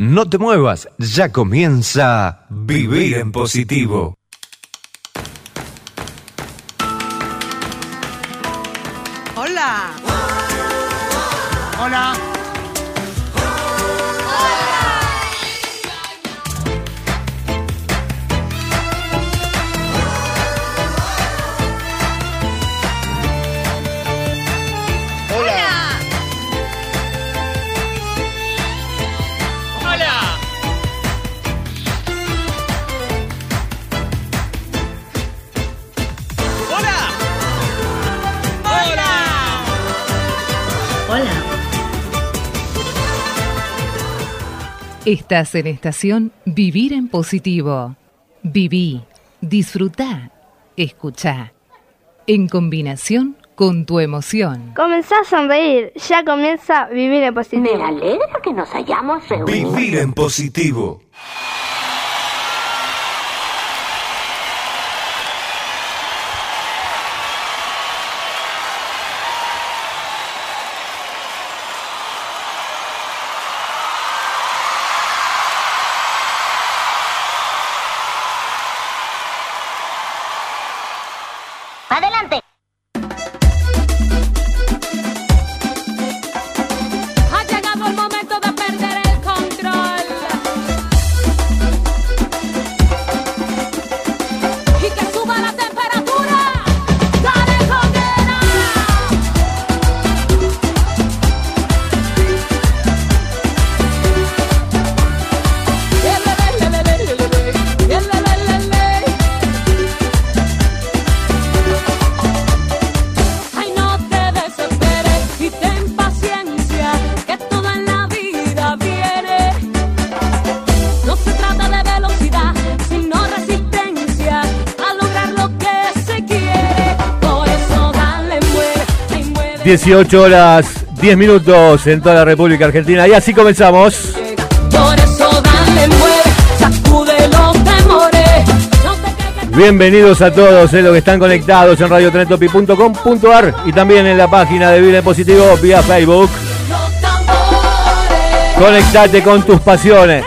No te muevas, ya comienza Vivir en Positivo. Hola. Hola. Estás en estación Vivir en Positivo. Viví, disfrutá, escuchá. En combinación con tu emoción. Comenzá a sonreír, ya comienza a vivir en positivo. Me alegra que nos hayamos reunido. Vivir en Positivo. Adelante. 18 horas 10 minutos en toda la República Argentina y así comenzamos. Por eso dale, muere, sacude los temores. No te caigas Bienvenidos a todos eh, los que están conectados en radiotrentopi.com.ar y también en la página de Vivir en Positivo vía Facebook. Conectate con tus pasiones.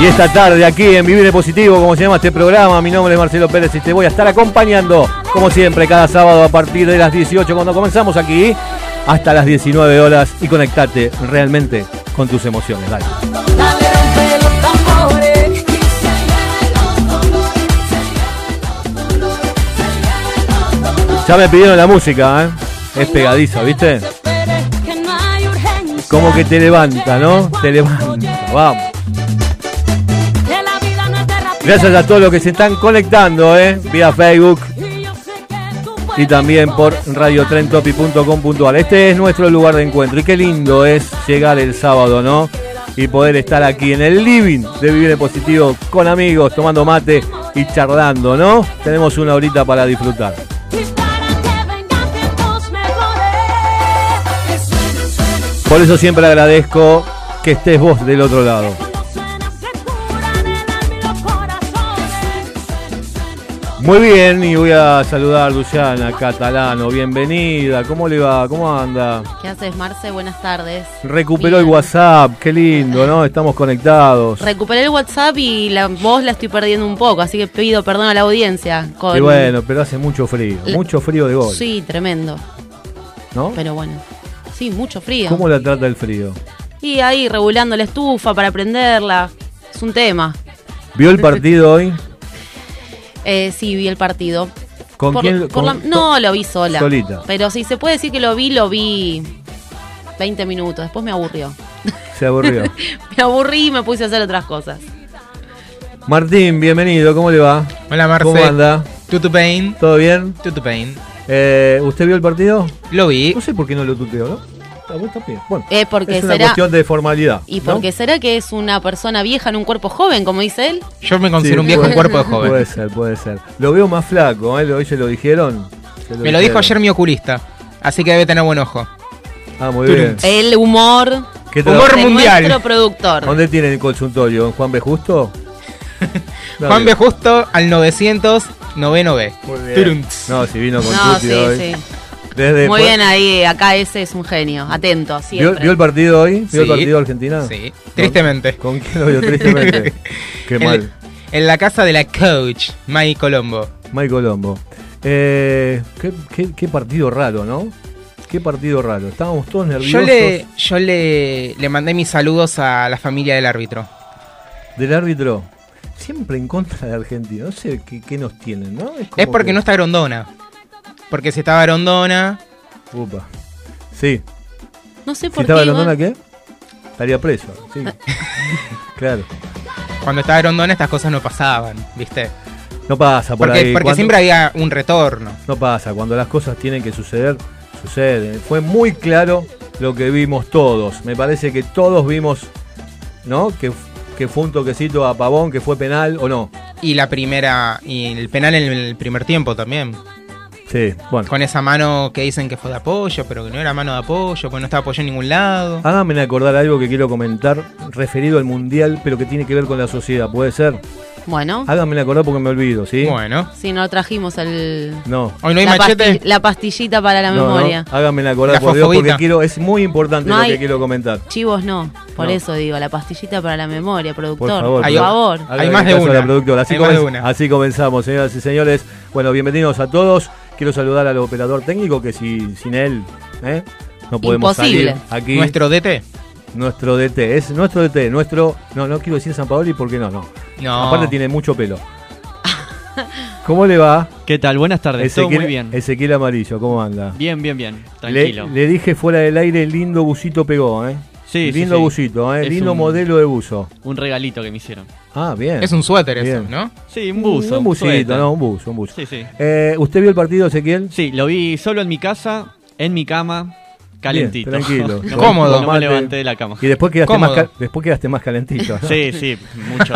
Y esta tarde aquí en Vivir en Positivo, como se llama este programa, mi nombre es Marcelo Pérez y te voy a estar acompañando, como siempre, cada sábado a partir de las 18 cuando comenzamos aquí, hasta las 19 horas y conectate realmente con tus emociones. Dale. Ya me pidieron la música, ¿eh? Es pegadizo, ¿viste? Como que te levanta, ¿no? Te levanta. Vamos. Gracias a todos los que se están conectando, ¿eh? Vía Facebook y también por radiotrentopi.com.ar. Este es nuestro lugar de encuentro y qué lindo es llegar el sábado, ¿no? Y poder estar aquí en el living de Vivir en Positivo con amigos, tomando mate y charlando, ¿no? Tenemos una horita para disfrutar. Por eso siempre agradezco que estés vos del otro lado. Muy bien, y voy a saludar a Luciana Catalano. Bienvenida, ¿cómo le va? ¿Cómo anda? ¿Qué haces, Marce? Buenas tardes. Recuperó el. WhatsApp, qué lindo, ¿no? Estamos conectados. Recuperé el WhatsApp y la voz la estoy perdiendo un poco, así que pido perdón a la audiencia. Con... Y bueno, pero hace mucho frío, La- mucho frío de gol, Sí, tremendo. ¿no? Pero bueno. Sí, mucho frío. ¿Cómo la trata el frío? Y ahí regulando la estufa para prenderla. Es un tema. ¿Vio el partido hoy? Eh, sí, vi el partido. ¿Con Por- quién? por la- con- no, lo vi sola. Solita. Pero si se puede decir que lo vi, lo vi 20 minutos. Después me aburrió. Se aburrió. Me aburrí y me puse a hacer otras cosas. Martín, bienvenido, ¿cómo le va? Hola Marce. ¿Cómo anda? Tutu Pain. ¿Todo bien? Tutu Pain. Eh, ¿Usted vio el partido? Lo vi. No sé por qué no lo tuteo, ¿no? Vos. Bueno, Eh, porque es una será. cuestión de formalidad. ¿Y ¿no? por qué será que es una persona vieja en un cuerpo joven, como dice él? Yo me considero Sí, un viejo en cuerpo de joven. Puede ser, puede ser. Lo veo más flaco, ¿eh? ¿Hoy se lo dijeron? Se Me lo dijo ayer mi oculista. Así que debe tener buen ojo. Ah, muy bien. El humor ¿Qué Humor mundial. nuestro productor. ¿Dónde tiene el consultorio? ¿En Juan B. Justo? No, Juan B. Justo al 900, noveno B. Muy bien. Turunts. No, si vino con No, Tuti sí, hoy. sí. Desde Muy bien ahí, acá ese es un genio. Atento, ¿Vio, siempre. vio el partido hoy? ¿Vio el partido de Argentina? Sí, tristemente. ¿Con quién lo vio? Tristemente. Qué En- mal. En la casa de la coach, Mai Colombo. Mike Colombo. Eh, qué, qué- qué partido raro, ¿no? Qué partido raro. Estábamos todos nerviosos. Yo le, yo le, le mandé mis saludos a la familia del árbitro. Del árbitro. Siempre en contra de Argentina. No sé qué, qué nos tienen, ¿no? como Es porque que- no está Grondona. Porque si estaba Grondona, Upa. Sí. No sé Si por estaba qué. Londona, igual- ¿qué? Estaría preso. Sí. claro. cuando estaba Grondona estas cosas no pasaban, ¿viste? No pasa por Porque, ahí. porque Cuando- siempre había un retorno. No pasa. Cuando las cosas tienen que suceder, suceden. Fue muy claro lo que vimos todos. Me parece que todos vimos, ¿no? Que, que fue un toquecito a Pavón, que fue penal o no. Y la primera. Y el penal en el primer tiempo también. Sí, bueno. Con esa mano que dicen que fue de apoyo, pero que no era mano de apoyo, porque no estaba apoyo en ningún lado. Háganme acordar algo que quiero comentar referido al mundial, pero que tiene que ver con la sociedad. ¿Puede ser? Bueno, Háganme acordar porque me olvido, ¿sí? Bueno. si no trajimos el. No. Hoy no hay la, machete. pasti- la pastillita para la No, memoria. no. Háganme acordar, La por Dios, porque quiero, es muy importante No lo hay- que quiero comentar. Chivos no, por No. eso digo, la pastillita para la memoria, productor. Por favor, Hay- por favor. Hay más de una. productora. Así, Hay más de una. así comenzamos, señoras y señores. Bueno, bienvenidos a todos. Quiero saludar al operador técnico que si, sin él ¿eh? no podemos Imposible. salir aquí. Nuestro DT. Nuestro DT, es nuestro DT, nuestro, no, no quiero decir San Paoli porque no, no. No. Aparte tiene mucho pelo. ¿Cómo le va? ¿Qué tal? Buenas tardes. Todo muy bien. Ezequiel Amarillo, ¿cómo anda? Bien, bien, bien. Le, Tranquilo. le dije fuera del aire, lindo busito pegó, ¿eh? Sí, sí, lindo sí. busito, ¿eh? Lindo un- modelo de buzo. Un regalito que me hicieron. Ah, bien. Es un suéter eso, Bien. ¿no? Sí, un buzo. Un busito, suéter. no, un buzo, un buzo. Sí, sí. Eh, ¿Usted vio el partido, Ezequiel? Sí, lo vi solo en mi casa, en mi cama, calentito. Bien, tranquilo. no, Cómodo. No me levanté de la cama. Y después quedaste, más, Cómodo. ca- después quedaste más calentito. ¿no? Sí, sí, mucho.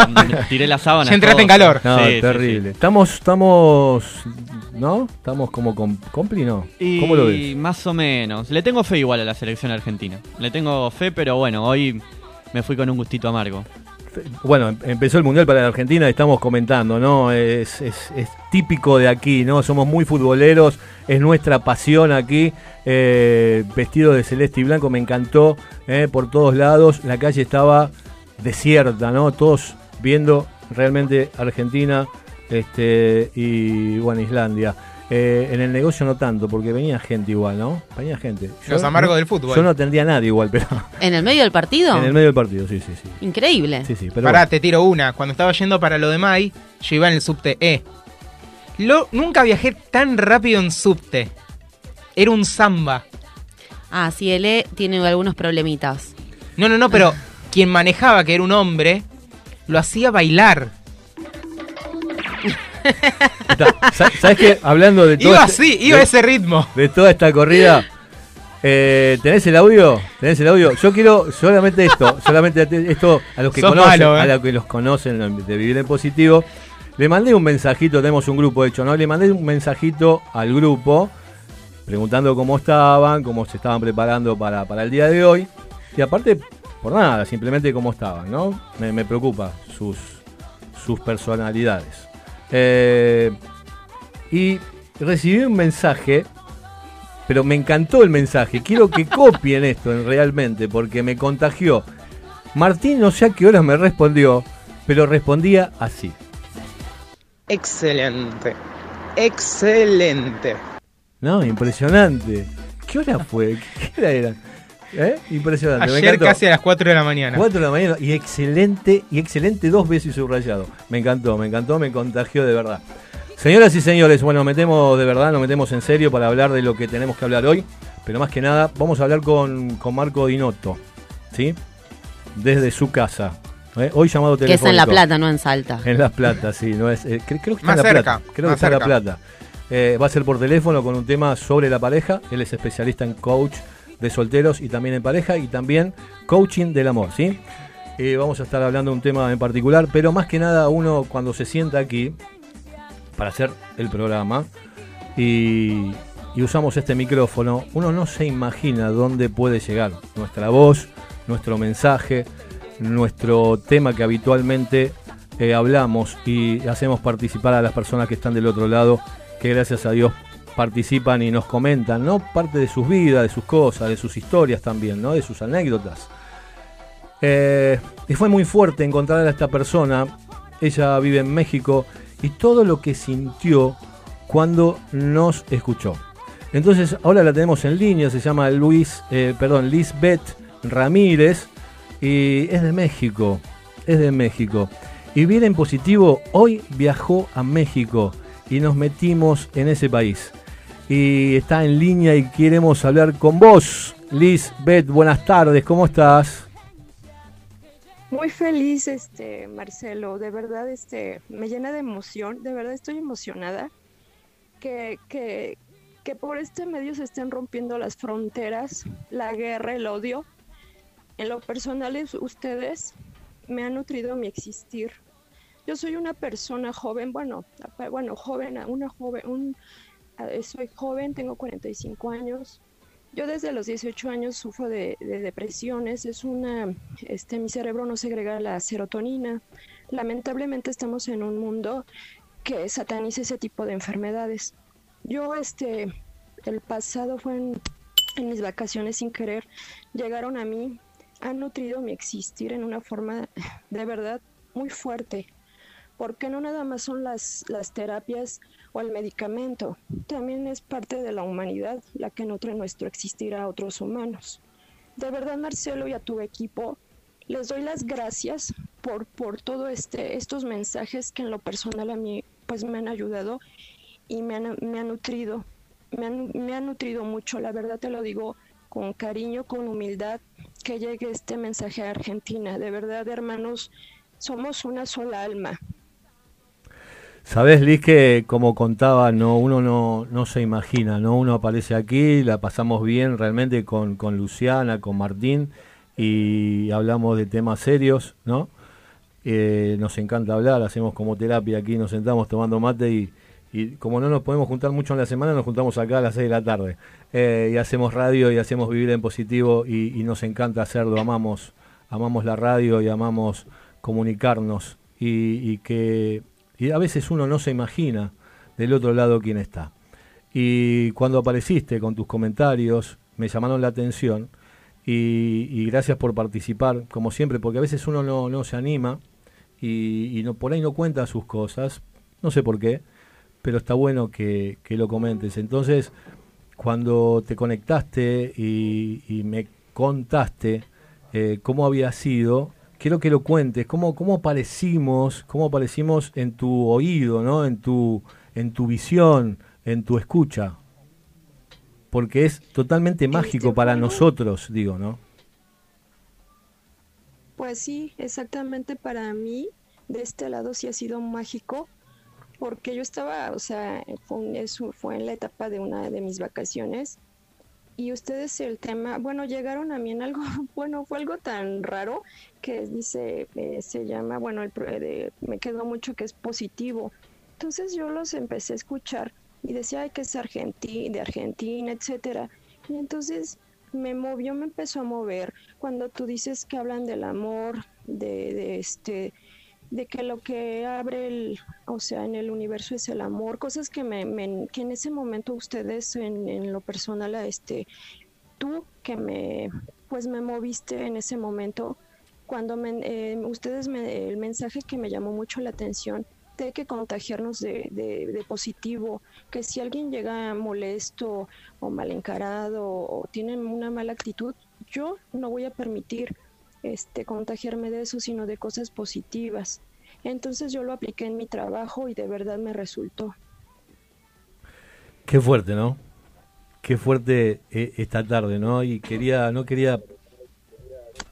Tiré la sábana. Ya entraste en calor. No, Sí, sí, terrible. Estamos, estamos, ¿no? Estamos como con compli, ¿no? Y ¿Cómo lo ves? más o menos. Le tengo fe igual a la selección argentina. Le tengo fe, pero bueno, hoy me fui con un gustito amargo. Bueno, em- empezó el Mundial para la Argentina, estamos comentando, ¿no? Es típico de aquí, ¿no? Somos muy futboleros, es nuestra pasión aquí. Eh, vestido de celeste y blanco, me encantó, ¿eh? por todos lados. La calle estaba desierta, ¿no? Todos viendo realmente Argentina este, y, bueno, Islandia. Eh, en el negocio no tanto, porque venía gente igual, ¿no? Venía gente. Los amargos del fútbol. Yo no atendía a nadie igual, pero ¿En el medio del partido? en el medio del partido, sí, sí, sí. Increíble. Sí, sí, pero Pará, bueno. te tiro una. Cuando estaba yendo para lo de Mai, yo iba en el subte E. Lo, nunca viajé tan rápido en subte. Era un samba. Ah, sí, el E tiene algunos problemitas. No, no, no, pero quien manejaba, que era un hombre, lo hacía bailar. ¿Sabes qué? Hablando de todo Iba este- así, iba a de- ese ritmo. de toda esta corrida. eh, ¿Tenés el audio? ¿Tenés el audio? Yo quiero solamente esto, solamente te- esto a los que Sos conocen, malo, ¿eh? a los que los conocen de Vivir en Positivo. Le mandé un mensajito, tenemos un grupo hecho, ¿no? Le mandé un mensajito al grupo preguntando cómo estaban, cómo se estaban preparando para, para el día de hoy. Y aparte, por nada, simplemente cómo estaban, ¿no? Me, me preocupa sus, sus personalidades. Eh, y recibí un mensaje, pero me encantó el mensaje. Quiero que copien esto en- realmente, porque me contagió. Martín no sé a qué hora me respondió, pero respondía así. Excelente. Excelente. No, impresionante. ¿Qué hora fue? ¿Qué hora era? ¿Eh? Impresionante. me Ayer encantó. casi a las 4 de la mañana. 4 de la mañana y excelente, y excelente dos veces subrayado. Me encantó, me encantó, me contagió de verdad. Señoras y señores, bueno, metemos de verdad, nos metemos en serio para hablar de lo que tenemos que hablar hoy, pero más que nada vamos a hablar con, con Marco Dinotto, ¿sí? Desde su casa. ¿eh? Hoy llamado Que es telefónico. en La Plata, no en Salta. En Las Plata, sí, no es, eh, cre- creo que está Más en La cerca, Plata. Creo que está en La. Plata. Eh, va a ser por teléfono con un tema sobre la pareja. Él es especialista en coach de solteros y también en pareja y también coaching del amor, ¿sí? Eh, vamos a estar hablando de un tema en particular, pero más que nada uno cuando se sienta aquí para hacer el programa y, usamos este micrófono, uno no se imagina dónde puede llegar nuestra voz, nuestro mensaje, nuestro tema que habitualmente eh, hablamos y hacemos participar a las personas que están del otro lado, que gracias a Dios participan y nos comentan, ¿no? Parte de sus vidas, de sus cosas, de sus historias también, ¿no? De sus anécdotas. Eh, y fue muy fuerte encontrar a esta persona. Ella vive en México y todo lo que sintió cuando nos escuchó. Entonces ahora la tenemos en línea, se llama Luis, eh, perdón, Lisbeth Ramírez y es de México, es de México. Y viene en positivo, hoy viajó a México y nos metimos en ese país. Y está en línea y queremos hablar con vos. Lisbeth, buenas tardes, ¿cómo estás? Muy feliz, este, Marcelo, de verdad, este, me llena de emoción, de verdad estoy emocionada que, que, que por este medio se estén rompiendo las fronteras, la guerra, el odio. En lo personal, es- ustedes me han nutrido mi existir. Yo soy una persona joven, bueno, bueno, joven, una joven, un, soy joven, tengo 45 años. Yo desde los 18 años sufro de, de depresiones, es una, este, mi cerebro no segrega la serotonina. Lamentablemente estamos en un mundo que sataniza ese tipo de enfermedades. Yo, este, el pasado fue en mis vacaciones sin querer, llegaron a mí, han nutrido mi existir en una forma de verdad muy fuerte porque no nada más son las, las terapias o el medicamento, también es parte de la humanidad la que nutre nuestro existir a otros humanos. De verdad, Marcelo, y a tu equipo, les doy las gracias por, por este, estos mensajes que en lo personal a mí pues me han ayudado y me han, me han nutrido, me han, me han nutrido mucho, la verdad te lo digo con cariño, con humildad, que llegue este mensaje a Argentina. De verdad, hermanos, somos una sola alma. Sabes, Liz, que como contaba, no, uno no, no se imagina, ¿no? Uno aparece aquí, la pasamos bien realmente con, con Luciana, con Martín, y hablamos de temas serios, ¿no? Eh, nos encanta hablar, hacemos como terapia aquí, nos sentamos tomando mate y, y como no nos podemos juntar mucho en la semana, nos juntamos acá a las 6 de la tarde. Eh, y hacemos radio y hacemos vivir en positivo y, y nos encanta hacerlo, amamos, amamos la radio y amamos comunicarnos y, y que y a veces uno no se imagina del otro lado quién está. Y cuando apareciste con tus comentarios, me llamaron la atención y, gracias por participar, como siempre, porque a veces uno no, no se anima y, no, por ahí no cuenta sus cosas, no sé por qué, pero está bueno que, que lo comentes. Entonces, cuando te conectaste y, y me contaste eh, cómo había sido, quiero que lo cuentes, cómo, cómo aparecimos, cómo aparecimos en tu oído, ¿no? En tu, en tu visión, en tu escucha. Porque es totalmente mágico para nosotros, digo, ¿no? Pues sí, exactamente para mí, de este lado sí ha sido mágico, porque yo estaba, o sea, fue, un- eso fue en la etapa de una de mis vacaciones, y ustedes el tema, bueno, llegaron a mí en algo, bueno, fue algo tan raro que dice, eh, se llama, bueno, el, eh, de- me quedó mucho que es positivo. Entonces yo los empecé a escuchar y decía, ay, que es Argentina, de Argentina, etcétera. Y entonces me movió, me empezó a mover. Cuando tú dices que hablan del amor, de este, de que lo que abre el, o sea, en el universo es el amor, cosas que me, que en ese momento ustedes en, en lo personal, este, tú que me, pues me moviste en ese momento, cuando me, eh, ustedes me, el mensaje que me llamó mucho la atención de que contagiarnos de, de, de positivo, que si alguien llega molesto o mal encarado o tienen una mala actitud, yo no voy a permitir este contagiarme de eso, sino de cosas positivas. Entonces yo lo apliqué en mi trabajo y de verdad me resultó. Qué fuerte, ¿no? Qué fuerte eh, esta tarde, ¿no? Y quería, no quería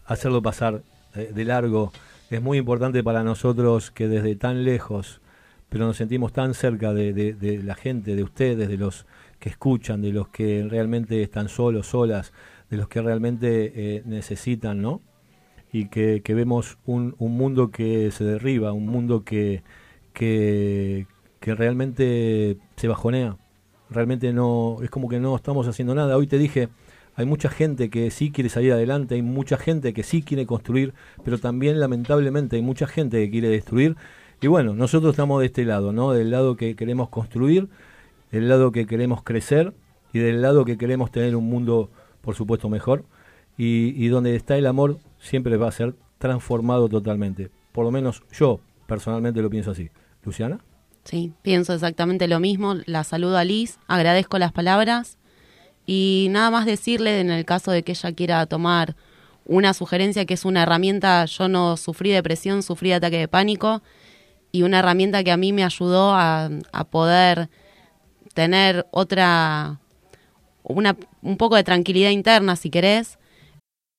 hacerlo pasar eh, de largo. Es muy importante para nosotros que desde tan lejos, pero nos sentimos tan cerca de, de- la gente, de ustedes, de los que escuchan, de los que realmente están solos, solas, de los que realmente eh, necesitan, ¿no? Y que, que vemos un, un mundo que se derriba, un mundo que, que, que realmente se bajonea. Realmente no, es como que no estamos haciendo nada. Hoy te dije, hay mucha gente que sí quiere salir adelante, hay mucha gente que sí quiere construir, pero también lamentablemente hay mucha gente que quiere destruir. Y bueno, nosotros estamos de este lado, ¿no? Del lado que queremos construir, del lado que queremos crecer y del lado que queremos tener un mundo, por supuesto, mejor. Y, y donde está el amor siempre va a ser transformado totalmente. Por lo menos yo personalmente lo pienso así. Luciana. Sí, pienso exactamente lo mismo. La saludo a Liz, agradezco las palabras y nada más decirle en el caso de que ella quiera tomar una sugerencia que es una herramienta, yo no sufrí depresión, sufrí ataque de pánico y una herramienta que a mí me ayudó a, a poder tener otra, una, un poco de tranquilidad interna, si querés,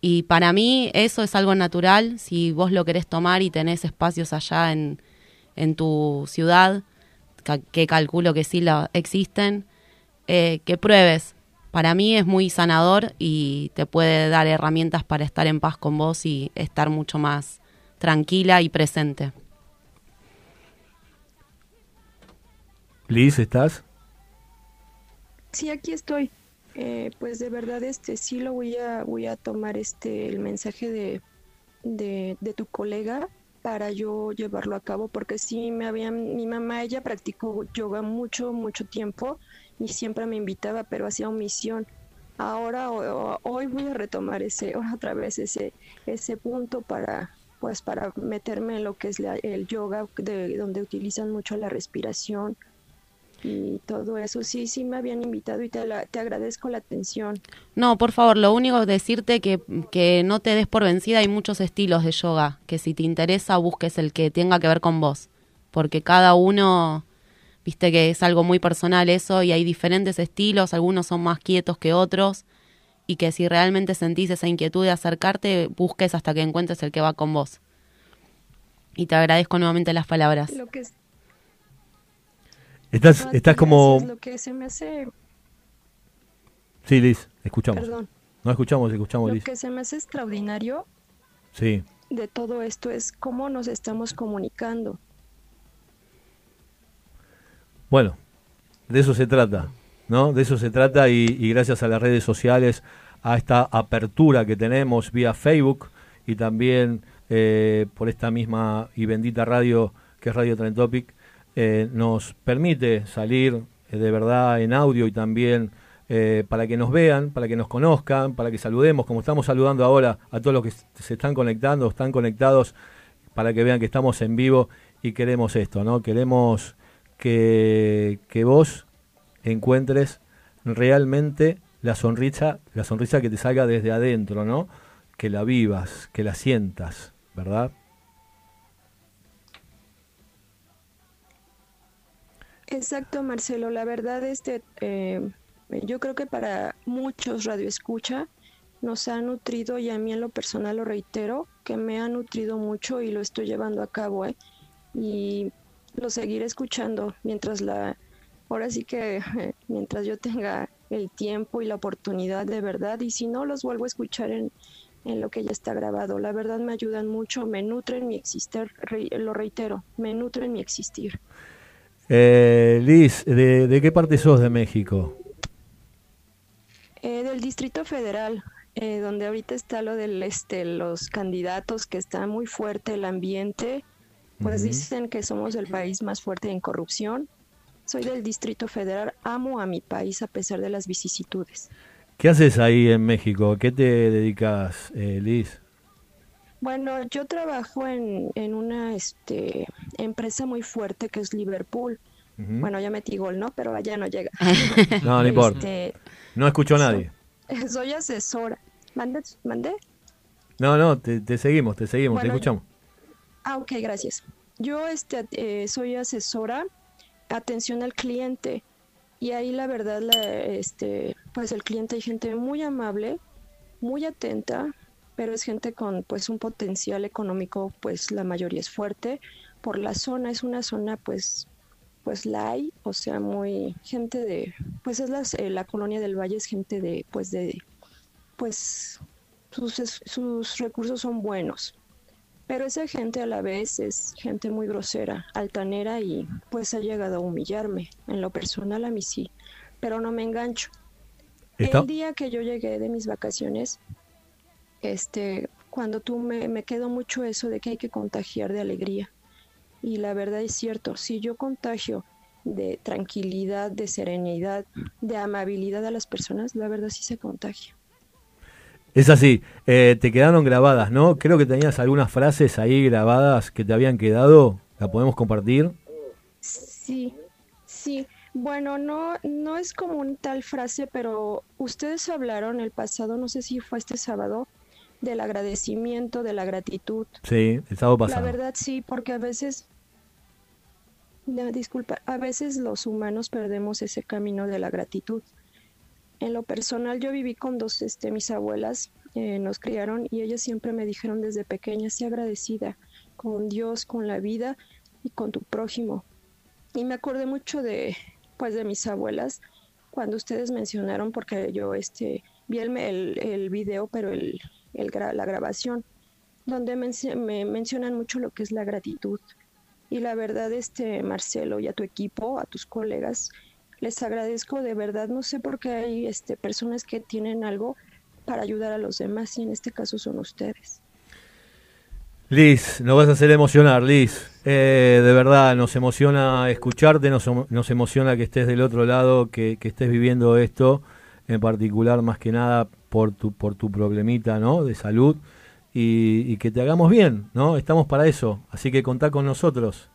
Y para mí eso es algo natural. Si vos lo querés tomar y tenés espacios allá en, en tu ciudad, ca- que calculo que sí lo existen, eh, que pruebes. Para mí es muy sanador y te puede dar herramientas para estar en paz con vos y estar mucho más tranquila y presente. Liz, ¿estás? Sí, aquí estoy. Eh, pues de verdad, este, sí lo voy a, voy a tomar este, el mensaje de, de, de tu colega para yo llevarlo a cabo, porque sí me habían, mi mamá, ella practicó yoga mucho, mucho tiempo y siempre me invitaba, pero hacía omisión. Ahora, hoy voy a retomar ese, otra vez ese, ese punto para, pues para meterme en lo que es la- el yoga, de, donde utilizan mucho la respiración y todo eso. Sí, sí me habían invitado y te, la- te agradezco la atención. No, por favor, lo único es decirte que, que no te des por vencida. Hay muchos estilos de yoga, que si te interesa busques el que tenga que ver con vos. Porque cada uno, viste que es algo muy personal eso y hay diferentes estilos, algunos son más quietos que otros. Y que si realmente sentís esa inquietud de acercarte, busques hasta que encuentres el que va con vos. Y te agradezco nuevamente las palabras. Lo que, es- Estás, Ah, estás como... lo que se me hace, Sí, Liz, escuchamos. Perdón. No escuchamos, escuchamos, lo Liz. que se me hace extraordinario Sí. de todo esto es cómo nos estamos comunicando. Bueno, de eso se trata, ¿no? De eso se trata y, y gracias a las redes sociales, a esta apertura que tenemos vía Facebook y también eh, por esta misma y bendita radio que es Radio Trend Topic, eh, nos permite salir eh, de verdad en audio y también eh, para que nos vean, para que nos conozcan, para que saludemos, como estamos saludando ahora a todos los que se están conectando, están conectados, para que vean que estamos en vivo y queremos esto, ¿no? Queremos que, que vos encuentres realmente la sonrisa, la sonrisa que te salga desde adentro, ¿no? Que la vivas, que la sientas, ¿verdad? Exacto, Marcelo. La verdad, este, eh, yo creo que para muchos radioescucha nos ha nutrido y a mí en lo personal lo reitero que me ha nutrido mucho y lo estoy llevando a cabo, ¿eh? Y lo seguiré escuchando mientras la, ahora sí que mientras yo tenga el tiempo y la oportunidad de verdad y si no los vuelvo a escuchar en, en lo que ya está grabado. La verdad me ayudan mucho, me nutren mi existir, re- lo reitero, me nutren mi existir. Eh, Liz, ¿de, de qué parte sos de México? Eh, del Distrito Federal, eh, donde ahorita está lo del este, los candidatos, que está muy fuerte el ambiente, pues dicen que somos el país más fuerte en corrupción. Soy del Distrito Federal, amo a mi país a pesar de las vicisitudes. ¿Qué haces ahí en México? ¿A ¿Qué te dedicas, eh, Liz? Bueno, yo trabajo en, en una este, empresa muy fuerte que es Liverpool. Bueno, ya metí gol, ¿no? Pero allá no llega. No, no importa. Este, No escuchó a nadie. soy asesora. ¿Mande? ¿Mande? No, no, te, te seguimos, te seguimos, te Bueno, escuchamos. Ah, ok, gracias. Yo este, eh, soy asesora, atención al cliente. Y ahí la verdad, la, este, pues el cliente hay gente muy amable, muy atenta, pero es gente con pues un potencial económico, pues la mayoría es fuerte. Por la zona, es una zona pues pues la hay, o sea, muy gente de, pues es las- eh, la colonia del Valle es gente de, pues de, pues sus, sus recursos son buenos. Pero esa gente a la vez es gente muy grosera, altanera y pues ha llegado a humillarme. En lo personal a mí sí, pero no me engancho. Está- El día que yo llegué de mis vacaciones, este, cuando tú me, me quedó mucho eso de que hay que contagiar de alegría. Y la verdad es cierto, si yo contagio de tranquilidad, de serenidad, de amabilidad a las personas, la verdad sí se contagia. Es así, eh, te quedaron grabadas, ¿no? Creo que tenías algunas frases ahí grabadas que te habían quedado. ¿La podemos compartir? Sí, sí. Bueno, no, no es como una tal frase, pero ustedes hablaron el pasado, no sé si fue este sábado, del agradecimiento, de la gratitud. Sí, el sábado La pasado. verdad sí, porque a veces, no, disculpa, a veces los humanos perdemos ese camino de la gratitud. En lo personal, yo viví con dos, este, mis abuelas, eh, nos criaron y ellas siempre me dijeron desde pequeña, sea agradecida con Dios, con la vida y con tu prójimo. Y me acordé mucho de, pues, de mis abuelas cuando ustedes mencionaron, porque yo, este, vi el, el, el video, pero el, el gra- la grabación, donde menci- me mencionan mucho lo que es la gratitud. Y la verdad, este, Marcelo, y a tu equipo, a tus colegas, les agradezco de verdad. No sé por qué hay este, personas que tienen algo para ayudar a los demás y en este caso son ustedes. Liz, nos vas a hacer emocionar, Liz. Eh, de verdad, nos emociona escucharte, nos, nos emociona que estés del otro lado, que, que estés viviendo esto, en particular más que nada por tu, por tu problemita ¿no? de salud y, y que te hagamos bien, ¿no? Estamos para eso, así que contá con nosotros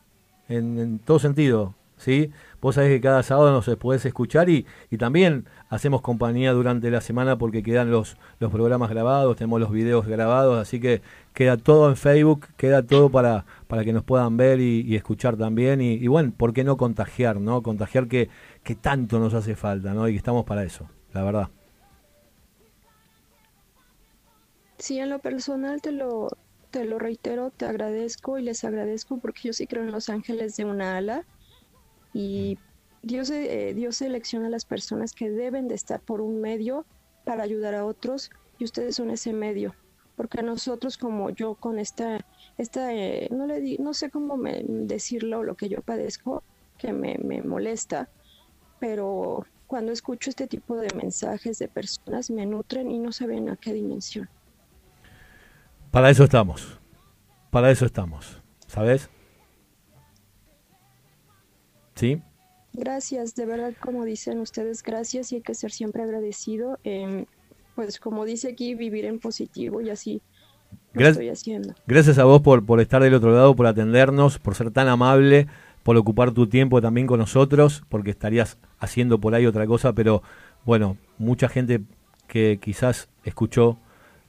en, todo sentido, ¿sí? Vos sabés que cada sábado nos podés escuchar y, y también hacemos compañía durante la semana porque quedan los, los programas grabados, tenemos los videos grabados, así que queda todo en Facebook, queda todo para, para que nos puedan ver y, y escuchar también. Y, y bueno, ¿por qué no contagiar, no? Contagiar que, que tanto nos hace falta, ¿no? Y que estamos para eso, la verdad. Sí, en lo personal te lo, te lo reitero, te agradezco y les agradezco porque yo sí creo en los ángeles de una ala y Dios, eh, Dios selecciona a las personas que deben de estar por un medio para ayudar a otros y ustedes son ese medio. Porque nosotros como yo con esta, esta eh, no, le di, no sé cómo me- decirlo, lo que yo padezco, que me, me molesta, pero cuando escucho este tipo de mensajes de personas me nutren y no saben a qué dimensión. Para eso estamos. Para eso estamos. ¿Sabes? ¿Sí? Gracias, de verdad, como dicen ustedes, gracias y hay que ser siempre agradecido. Em, pues como dice aquí, vivir en positivo y así lo estoy haciendo. Gracias a vos por, por estar del otro lado, por atendernos, por ser tan amable, por ocupar tu tiempo también con nosotros, porque estarías haciendo por ahí otra cosa, pero bueno, mucha gente que quizás escuchó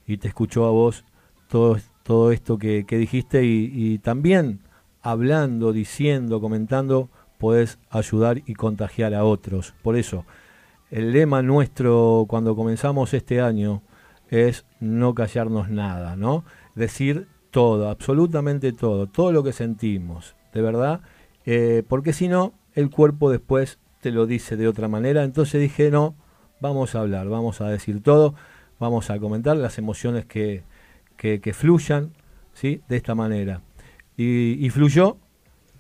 y te escuchó a vos todo, todo esto que, que dijiste y, también hablando, diciendo, comentando, podés ayudar y contagiar a otros. Por eso, el lema nuestro cuando comenzamos este año es no callarnos nada, ¿no? Decir todo, absolutamente todo, todo lo que sentimos, de verdad, eh, porque si no, el cuerpo después te lo dice de otra manera. Entonces dije, no, vamos a hablar, vamos a decir todo, vamos a comentar las emociones que, que, fluyan, ¿sí? De esta manera. Y, y fluyó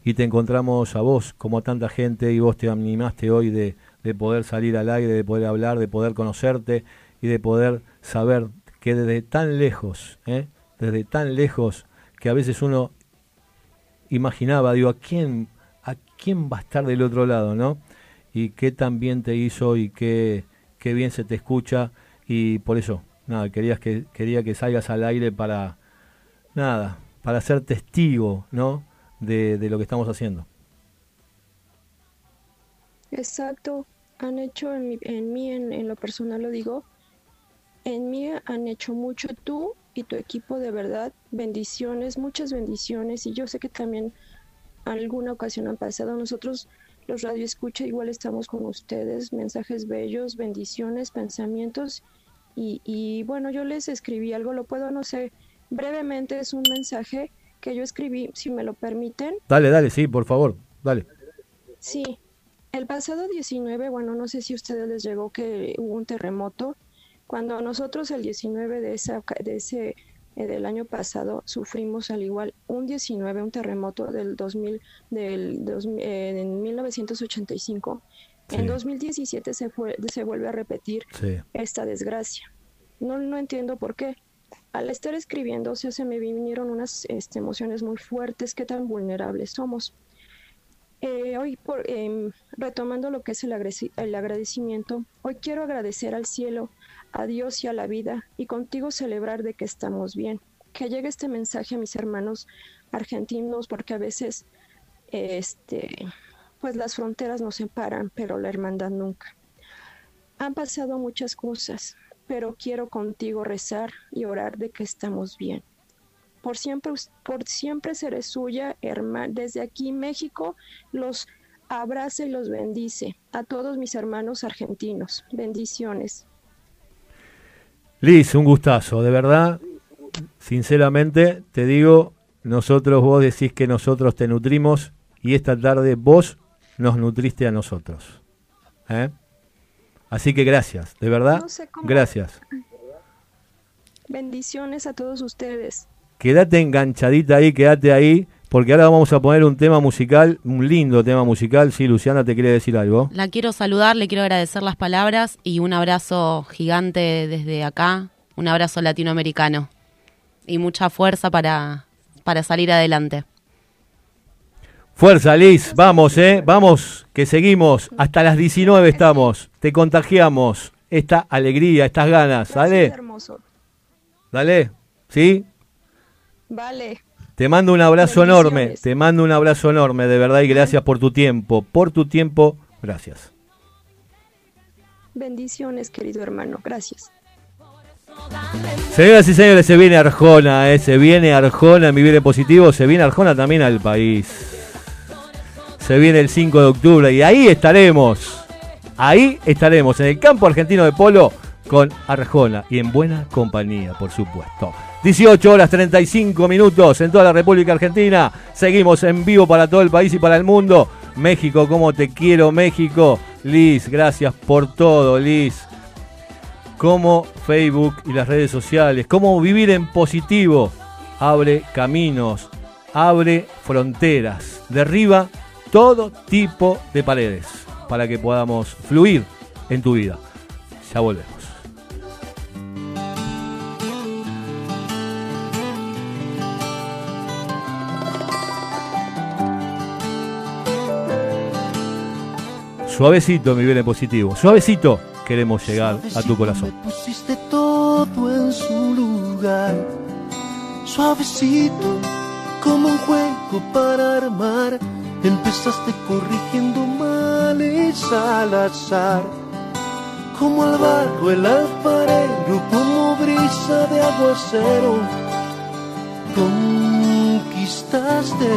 y te encontramos a vos, como a tanta gente, y vos te animaste hoy de, de poder salir al aire, de poder hablar, de poder conocerte y de poder saber que desde tan lejos, ¿eh? desde tan lejos, que a veces uno imaginaba, digo, ¿a quién, ¿a quién va a estar del otro lado, no? Y qué tan bien te hizo y qué, qué bien se te escucha, y por eso, nada, querías que, quería que salgas al aire para, nada, para ser testigo, ¿no? De, lo que estamos haciendo. Exacto, han hecho en, en mí, en, en lo personal lo digo, en mí han hecho mucho tú y tu equipo de verdad, bendiciones, muchas bendiciones. Y yo sé que también alguna ocasión han pasado, nosotros los radio escucha igual estamos con ustedes, mensajes bellos, bendiciones, pensamientos y, y bueno, yo les escribí algo, lo puedo, no sé, brevemente es un mensaje que yo escribí, si me lo permiten. Dale, dale, sí, por favor, dale. Sí, el pasado 19, bueno, no sé si a ustedes les llegó que hubo un terremoto. Cuando nosotros el 19 de, esa, de ese eh, del año pasado sufrimos al igual un 19, un terremoto del 2000, del 2000, eh, en 1985. En Sí. 2017 se, fue, se vuelve a repetir Sí. esta desgracia. No, no entiendo por qué. Al estar escribiendo, o sea, se me vinieron unas este, emociones muy fuertes, qué tan vulnerables somos. Eh, hoy, por, em, retomando lo que es el, el agradecimiento, hoy quiero agradecer al cielo, a Dios y a la vida, y contigo celebrar de que estamos bien. Que llegue este mensaje a mis hermanos argentinos, porque a veces, este, pues las fronteras nos separan, pero la hermandad nunca. Han pasado muchas cosas, pero quiero contigo rezar y orar de que estamos bien. Por siempre, por siempre seré suya, hermana. Desde aquí, México, los abraza y los bendice. A todos mis hermanos argentinos. Bendiciones. Liz, un gustazo, de verdad, sinceramente te digo, nosotros vos decís que nosotros te nutrimos y esta tarde vos nos nutriste a nosotros. ¿eh? Así que gracias, de verdad, No sé cómo- gracias. Bendiciones a todos ustedes. Quédate enganchadita ahí, quédate ahí, porque ahora vamos a poner un tema musical, un lindo tema musical. Sí, Luciana te quiere decir algo. La quiero saludar, le quiero agradecer las palabras y un abrazo gigante desde acá, un abrazo latinoamericano y mucha fuerza para, para salir adelante. Fuerza, Liz, vamos, eh, vamos, que seguimos, hasta las 19 estamos, te contagiamos esta alegría, estas ganas. Hermoso. Dale, ¿sí? Vale. Te mando un abrazo enorme, te mando un abrazo enorme, de verdad, y gracias por tu tiempo, por tu tiempo, gracias. Bendiciones, querido hermano. Gracias. Señoras y señores, se viene Arjona, eh, se viene Arjona en Vivir en Positivo, se viene Arjona también al país. Se viene el 5 de octubre y ahí estaremos, ahí estaremos, en el campo argentino de polo con Arjona y en buena compañía, por supuesto. 18 horas 35 minutos en toda la República Argentina. Seguimos en vivo para todo el país y para el mundo. México, como te quiero, México. Liz, gracias por todo, Liz cómo Facebook y las redes sociales, cómo vivir en positivo, abre caminos, abre fronteras, derriba todo tipo de paredes para que podamos fluir en tu vida. Ya volvemos. Suavecito, mi bien positivo. Suavecito queremos llegar a tu corazón. Pusiste todo en su lugar, suavecito, como un juego para armar. Empezaste corrigiendo males al azar, como al barro el alfarero, como brisa de aguacero. Conquistaste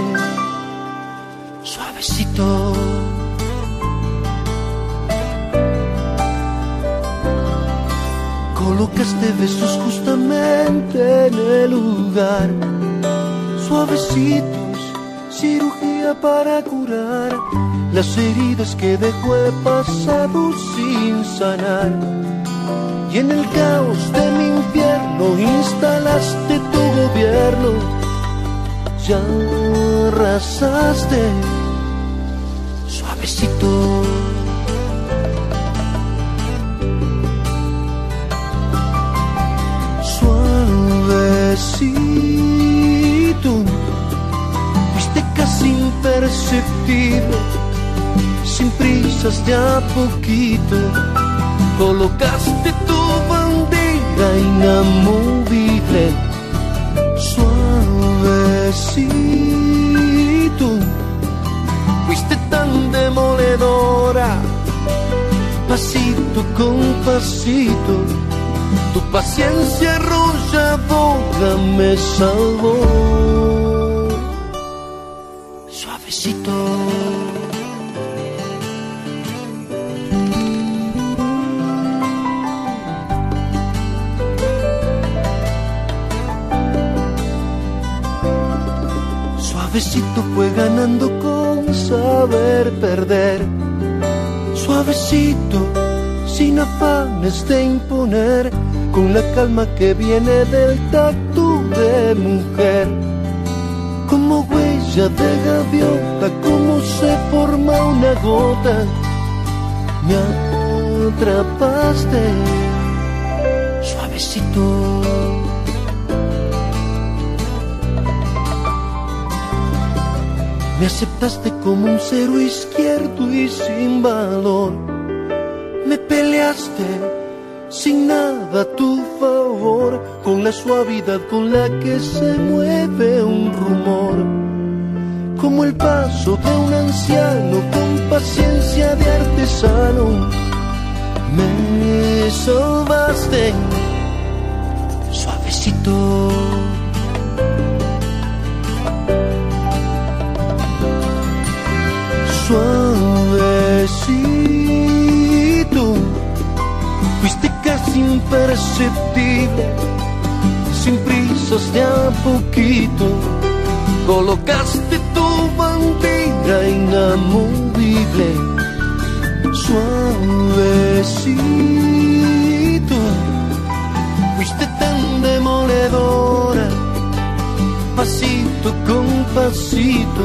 suavecito. Colocaste besos justamente en el lugar, suavecitos, para curar las heridas que dejó el pasado sin sanar. Y en el caos de mi infierno instalaste tu gobierno, ya arrasaste, suavecito. suavecito, casi imperceptible, sin prisas de a poquito, colocaste tu bandera inamovible, suavecito, fuiste tan demoledora, pasito con pasito. Tu paciencia arrolladora me salvó. Suavecito fue ganando con saber perder. Suavecito sin afanes de imponer, con la calma que viene del tacto de mujer. Como huella de gaviota, como se forma una gota, me atrapaste suavecito. Me aceptaste como un cero izquierdo y sin valor me peleaste sin nada a tu favor, con la suavidad con la que se mueve un rumor, como el paso de un anciano con paciencia de artesano. Me salvaste suavecito. Suavecito. Fuiste casi imperceptible, sin prisas de a poquito, colocaste tu bandera inamovible, suavecito, fuiste tan demoledora, pasito con pasito,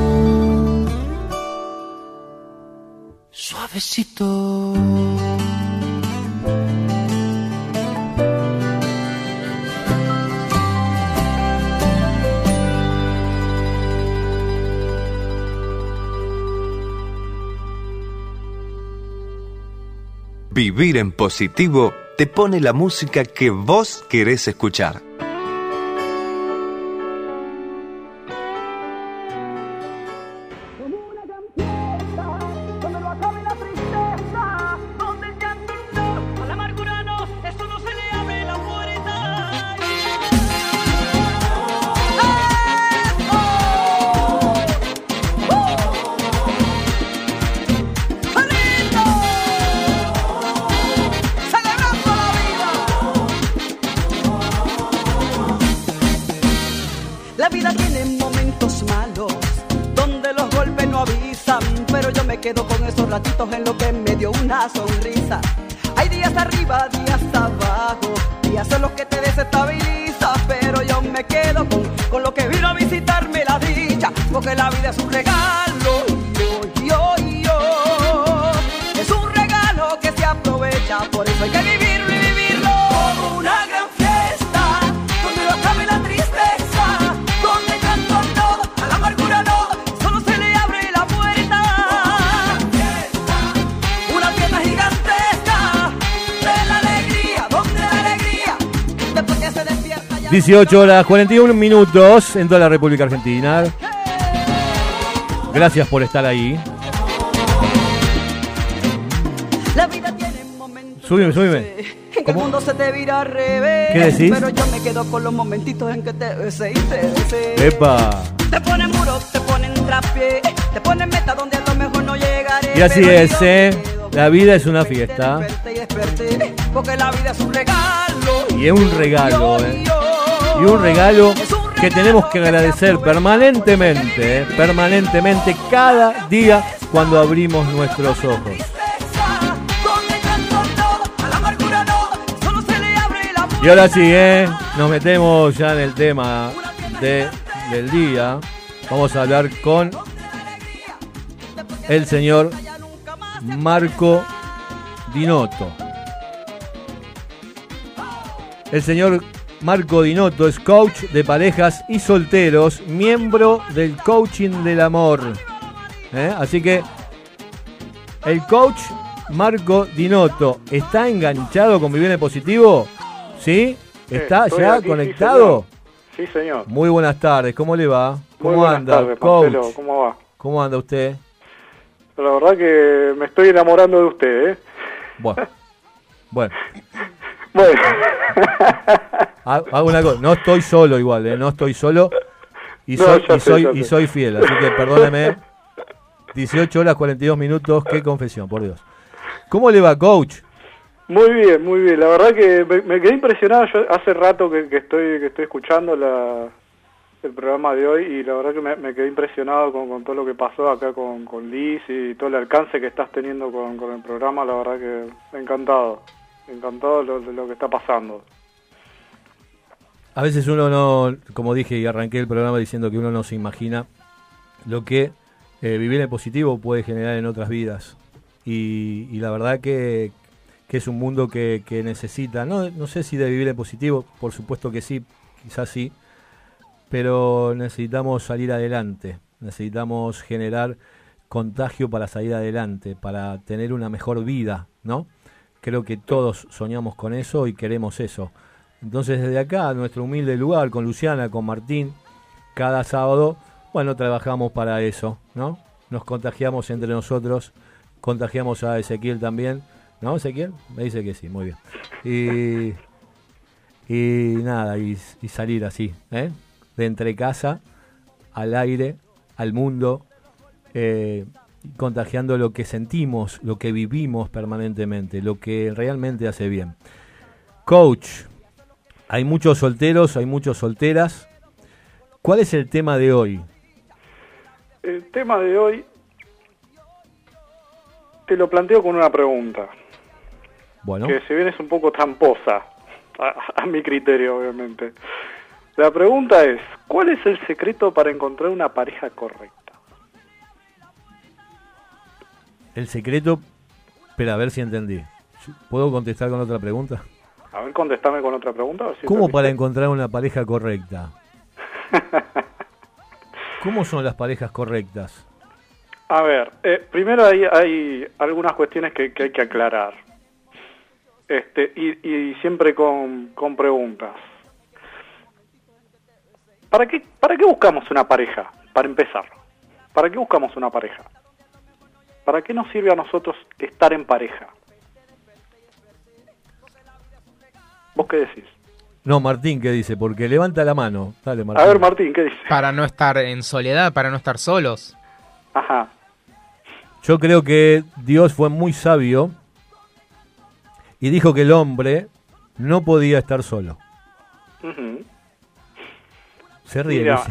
Suavecito. Vivir en positivo te pone la música que vos querés escuchar. Arriba, días abajo, días son los que te desestabilizan, pero yo me quedo con, con lo que vino a visitarme la dicha, porque la vida es un regalo, 18 horas 41 minutos en toda la República Argentina. Gracias por estar ahí. la vida tiene momentos súbime. en que el mundo se te vira al revés. ¿Qué decís? Pero yo me quedo con los momentitos en que te besé y te besé. Epa. Te ponen muros, te ponen trapié, te ponen meta donde a lo mejor no llegaré. Y así es, ¿eh? La vida es una fiesta. porque la vida es un regalo. Y es un regalo, ¿eh? Y un regalo que tenemos que agradecer permanentemente, ¿eh? permanentemente, cada día cuando abrimos nuestros ojos. Y ahora sí, ¿eh? nos metemos ya en el tema de, del día. Vamos a hablar con el señor Marco Dinotto. El señor Marco Dinotto es coach de parejas y solteros, miembro del coaching del amor. ¿Eh? Así que el coach Marco Dinotto está enganchado con Viviene Positivo. ¿Sí? ¿Está estoy ya aquí, sí, conectado? Sí, señor. Muy buenas tardes, ¿cómo le va? ¿Cómo buenas anda, tardes, coach? Marcelo, ¿cómo va? ¿Cómo anda usted? La verdad que me estoy enamorando de usted, ¿eh? Bueno. Bueno. Bueno. Ha- Hago una cosa, no estoy solo igual, ¿eh? no estoy solo y No, soy, y sé, soy, y soy fiel, así que perdóneme. 18 horas 42 minutos, qué confesión, por Dios. ¿Cómo le va, coach? Muy bien, muy bien. La verdad que me, me quedé impresionado. Yo hace rato que, que estoy que estoy escuchando la, el programa de hoy y la verdad que me, me quedé impresionado con, con todo lo que pasó acá con, con Liz y todo el alcance que estás teniendo con, con el programa. La verdad que encantado. Encantado lo, de lo que está pasando. A veces uno no, como dije y arranqué el programa diciendo que uno no se imagina lo que eh, vivir en positivo puede generar en otras vidas. Y, y la verdad que, que es un mundo que, que necesita, no, no sé si de vivir en positivo, por supuesto que sí, quizás sí, pero necesitamos salir adelante, necesitamos generar contagio para salir adelante, para tener una mejor vida, ¿no? Creo que todos soñamos con eso y queremos eso. Entonces desde acá, nuestro humilde lugar, con Luciana, con Martín, cada sábado, bueno, trabajamos para eso, ¿no? Nos contagiamos entre nosotros, contagiamos a Ezequiel también, ¿no, Ezequiel? Me dice que sí, muy bien. Y, y nada, y, y salir así, ¿eh? De entre casa, al aire, al mundo, eh, contagiando lo que sentimos, lo que vivimos permanentemente, lo que realmente hace bien. Coach, hay muchos solteros, hay muchas solteras. ¿Cuál es el tema de hoy? El tema de hoy te lo planteo con una pregunta. Bueno, que si bien es un poco tramposa, a, a mi criterio obviamente. La pregunta es, ¿cuál es el secreto para encontrar una pareja correcta? El secreto, espera, a ver si entendí. ¿Puedo contestar con otra pregunta? A ver, contestame con otra pregunta. si ¿Cómo para encontrar una pareja correcta? ¿Cómo son las parejas correctas? A ver, eh, primero hay, hay algunas cuestiones que, que hay que aclarar. Este, y, y siempre con, con preguntas. ¿Para qué, ¿Para qué buscamos una pareja? Para empezar. ¿Para qué buscamos una pareja? ¿Para qué nos sirve a nosotros estar en pareja? ¿Vos qué decís? No, Martín, ¿qué dice? Porque levanta la mano. Dale, Martín. A ver, Martín, ¿qué dice? Para no estar en soledad, para no estar solos. Ajá. Yo creo que Dios fue muy sabio y dijo que el hombre no podía estar solo. Se ríe. Mira.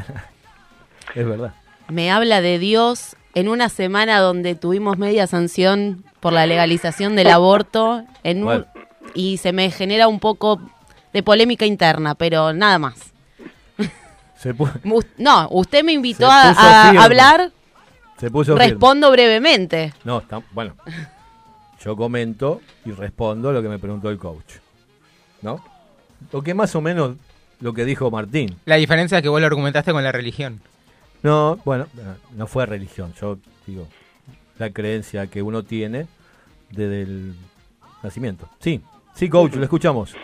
Es verdad. Me habla de Dios en una semana donde tuvimos media sanción por la legalización del aborto en un- Bueno. y se me genera un poco de polémica interna, pero nada más. Se, No, usted me invitó Se a, hablar, se puso firme. respondo brevemente. No, está, bueno. Yo comento y respondo lo que me preguntó el coach. ¿No? Lo que más o menos lo que dijo Martín. La diferencia es que vos lo argumentaste con la religión. No, bueno, no fue religión. Yo digo, la creencia que uno tiene desde el nacimiento. Sí, sí, coach, lo escuchamos.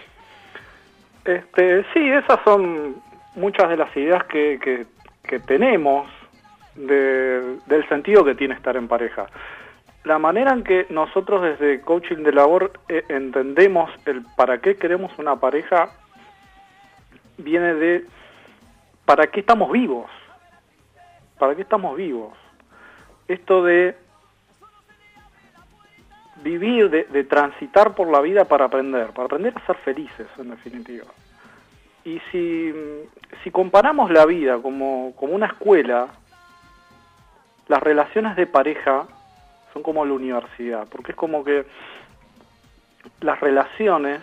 Este, sí, esas son muchas de las ideas que, que, que tenemos de- del sentido que tiene estar en pareja. La manera en que nosotros desde Coaching de Labor eh, entendemos el para qué queremos una pareja viene de para qué estamos vivos. ¿Para qué estamos vivos? Esto de vivir, de, transitar por la vida para aprender, para aprender a ser felices, en definitiva. Y si, si comparamos la vida como, como una escuela, las relaciones de pareja son como la universidad, porque es como que las relaciones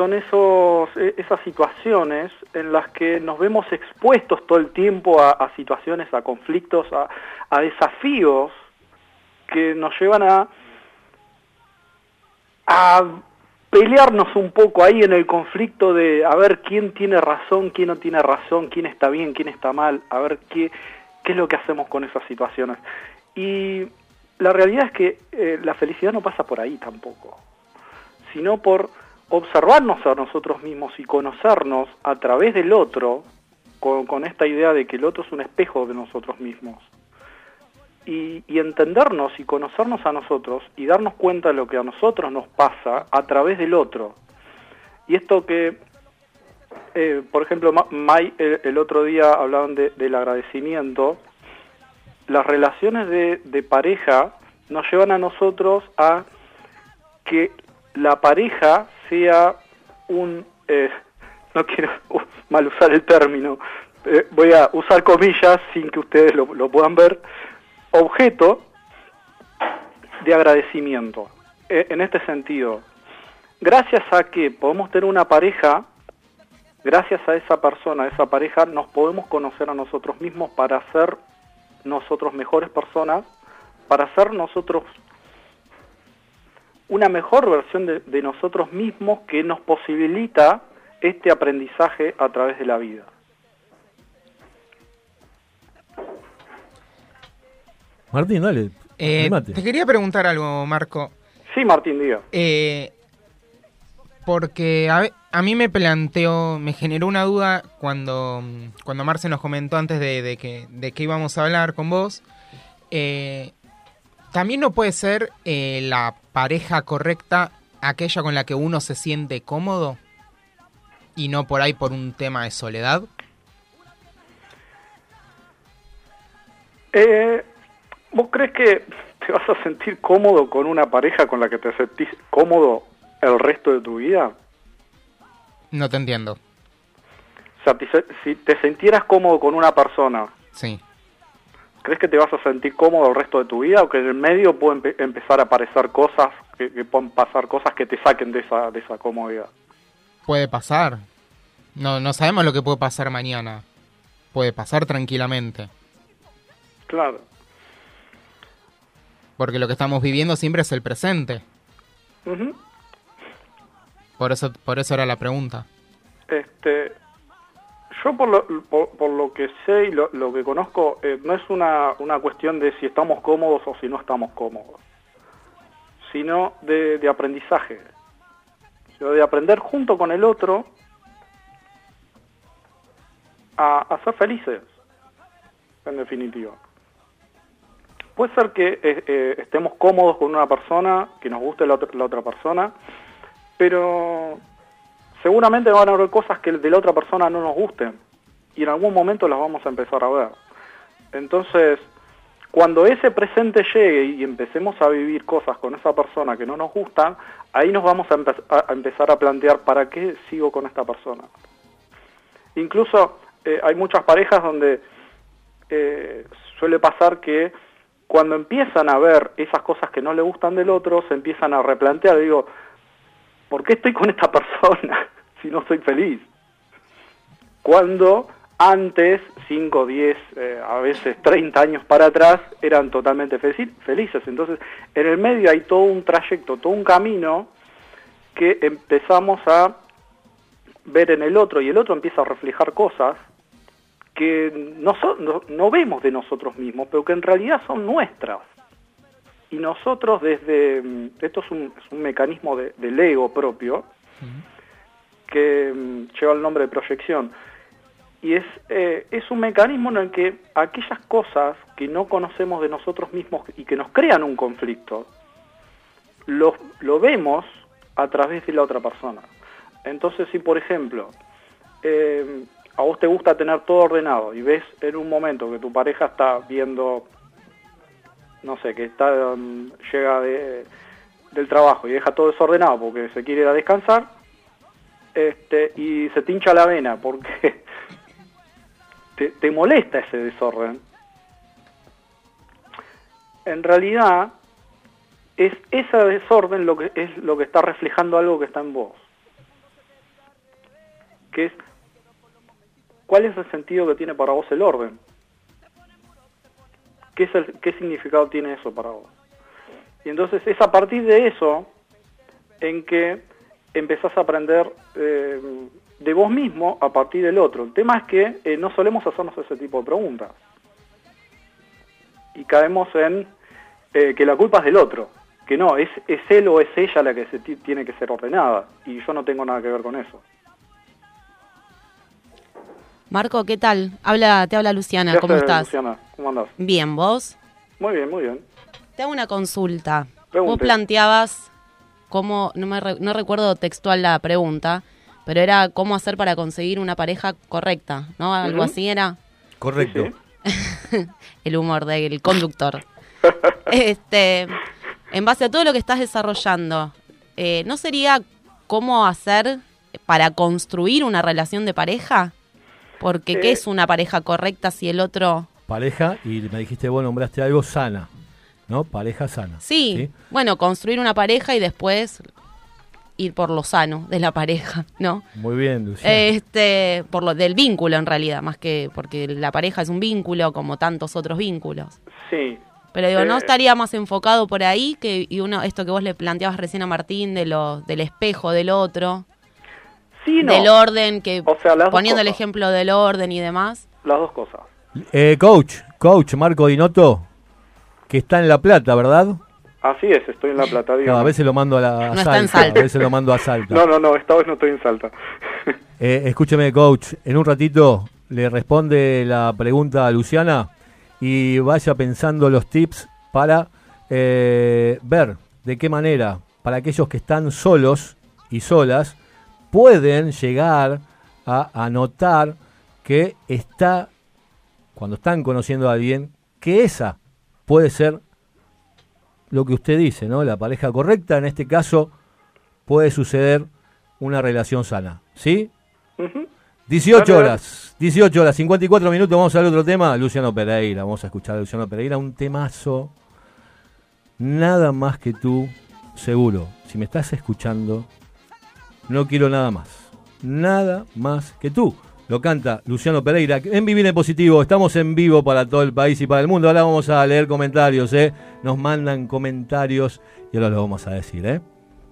son esos, e- esas situaciones en las que nos vemos expuestos todo el tiempo a, situaciones, a conflictos, a, desafíos que nos llevan a, a pelearnos un poco ahí en el conflicto de a ver quién tiene razón, quién no tiene razón, quién está bien, quién está mal, a ver qué, qué es lo que hacemos con esas situaciones. Y la realidad es que eh, la felicidad no pasa por ahí tampoco, sino por observarnos a nosotros mismos y conocernos a través del otro, con, esta idea de que el otro es un espejo de nosotros mismos. Y, entendernos y conocernos a nosotros y darnos cuenta de lo que a nosotros nos pasa a través del otro. Y esto que, eh, por ejemplo, Ma- Mai el, el otro día hablaban de- del agradecimiento, las relaciones de, de pareja nos llevan a nosotros a que la pareja un, eh, no quiero mal usar el término, eh, voy a usar comillas sin que ustedes lo, lo puedan ver, objeto de agradecimiento. Eh, en este sentido, gracias a que podemos tener una pareja, gracias a esa persona, a esa pareja, nos podemos conocer a nosotros mismos para ser nosotros mejores personas, para ser nosotros una mejor versión de, de nosotros mismos que nos posibilita este aprendizaje a través de la vida. Martín, dale. Eh, te quería preguntar algo, Marco. Sí, Martín, diga. Eh, porque a, mí me planteó, me generó una duda cuando, cuando Marce nos comentó antes de, de que, de que íbamos a hablar con vos. Eh, También no puede ser eh, la pareja correcta aquella con la que uno se siente cómodo y no por ahí por un tema de soledad. Eh, ¿Vos crees que te vas a sentir cómodo con una pareja con la que te sentís cómodo el resto de tu vida? No te entiendo. O sea, si te sintieras cómodo con una persona, Sí. ¿Crees que te vas a sentir cómodo el resto de tu vida o que en el medio pueden empe- empezar a aparecer cosas, que, que pueden pasar cosas que te saquen de esa, de esa comodidad? Puede pasar. No, no sabemos lo que puede pasar mañana. Puede pasar tranquilamente. Claro. Porque lo que estamos viviendo siempre es el presente. Por eso, por eso era la pregunta. Este, yo por lo, por, lo que sé y lo, que conozco, eh, no es una, cuestión de si estamos cómodos o si no estamos cómodos, sino de, aprendizaje, Lo de aprender junto con el otro a, ser felices, en definitiva. Puede ser que eh, eh, estemos cómodos con una persona, que nos guste la otra persona, pero seguramente van a haber cosas que de la otra persona no nos gusten y en algún momento las vamos a empezar a ver. Entonces, cuando ese presente llegue y empecemos a vivir cosas con esa persona que no nos gustan, ahí nos vamos a, empe- a- a empezar a plantear para qué sigo con esta persona. Incluso eh, hay muchas parejas donde eh, suele pasar que cuando empiezan a ver esas cosas que no le gustan del otro, se empiezan a replantear, digo, ¿por qué estoy con esta persona si no soy feliz? Cuando antes, 5, 10, eh, a veces 30 años para atrás, eran totalmente felices. Entonces, en el medio hay todo un trayecto, todo un camino que empezamos a ver en el otro y el otro empieza a reflejar cosas que no, no vemos de nosotros mismos, pero que en realidad son nuestras. Y nosotros desde, mm, esto es un, mecanismo de- del ego propio, que mm, lleva el nombre de proyección, y es, eh, es un mecanismo en el que aquellas cosas que no conocemos de nosotros mismos y que nos crean un conflicto, lo, lo vemos a través de la otra persona. Entonces, si por ejemplo, eh, a vos te gusta tener todo ordenado y ves en un momento que tu pareja está viendo, no sé, que está mm, llega de, del trabajo y deja todo desordenado porque se quiere ir a descansar, este, y se te hincha la vena porque te, te molesta ese desorden, en realidad es ese desorden lo que es lo que está reflejando algo que está en vos. Que es ¿cuál es el sentido que tiene para vos el orden? ¿Qué, es qué significado tiene eso para vos? Y entonces es a partir de eso en que empezás a aprender eh, de vos mismo a partir del otro. El tema es que eh, no solemos hacernos ese tipo de preguntas. Y caemos en eh, que la culpa es del otro. Que no, es, es él o es ella la que se ti- tiene que ser ordenada. Y yo no tengo nada que ver con eso. Marco, ¿qué tal? Habla, te habla Luciana, ¿Qué ¿cómo haces, estás? Luciana? ¿Cómo andás? Bien, ¿vos? Muy bien, muy bien. Te hago una consulta. Vos Pregunte. planteabas cómo, no, me re- no recuerdo textual la pregunta, pero era cómo hacer para conseguir una pareja correcta, ¿no? Algo así era Correcto. el humor del conductor. este, en base a todo lo que estás desarrollando, eh, ¿no sería cómo hacer para construir una relación de pareja? Porque ¿qué Eh. es una pareja correcta si el otro... Pareja, y me dijiste, vos nombraste algo sana, ¿no? Pareja sana. Sí, bueno, construir una pareja y después ir por lo sano de la pareja, ¿no? Muy bien, Luciana. Este, por lo del vínculo en realidad, más que porque la pareja es un vínculo como tantos otros vínculos. Sí. Pero digo, ¿no Eh, estaría más enfocado por ahí que y uno esto que vos le planteabas recién a Martín de lo del espejo del otro, Sí, no. del orden que O sea, las dos poniendo el ejemplo del orden y demás? Las dos cosas. Eh, coach, coach Marco Dinotto, que está en La Plata, ¿verdad? Así es, estoy en La Plata. Dígame. a veces lo mando a, la, a No está en Salta, Salta. a veces lo mando a Salta. No, no, no, esta vez no estoy en Salta. Eh, escúcheme, coach, en un ratito le responde la pregunta a Luciana y vaya pensando los tips para eh, ver de qué manera, para aquellos que están solos y solas, pueden llegar a, a notar que está, cuando están conociendo a alguien, que esa puede ser lo que usted dice, ¿no? La pareja correcta, en este caso, puede suceder una relación sana, ¿sí? 18 Dale, dale. horas, 18 horas, 54 minutos, vamos al otro tema, Luciano Pereira, vamos a escuchar a Luciano Pereira, un temazo, nada más que tú, seguro, si me estás escuchando, no quiero nada más, nada más que tú. Lo canta Luciano Pereira en Vivir en Positivo. Estamos en vivo para todo el país y para el mundo. Ahora vamos a leer comentarios, ¿eh? Nos mandan comentarios y ahora lo vamos a decir, ¿eh?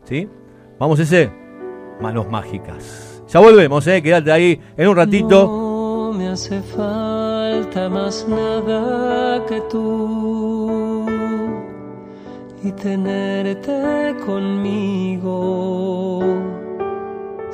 ¿Sí? Vamos ese. Manos mágicas. Ya volvemos, ¿eh? Quédate ahí en un ratito. No me hace falta más nada que tú y tenerte conmigo.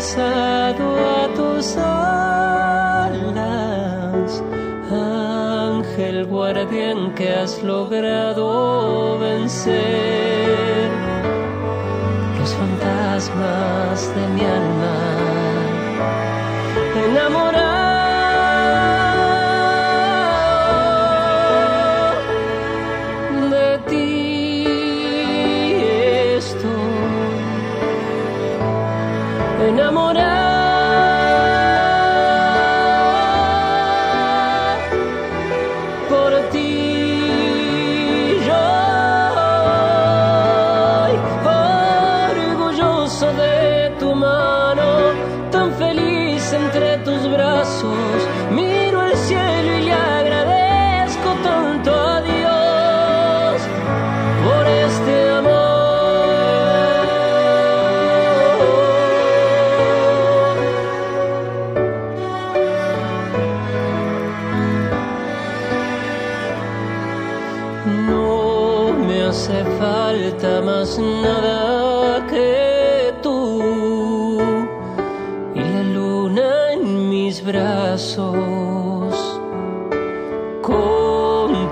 abrazado a tus alas, ángel guardián que has logrado vencer los fantasmas de mi alma. Enamorado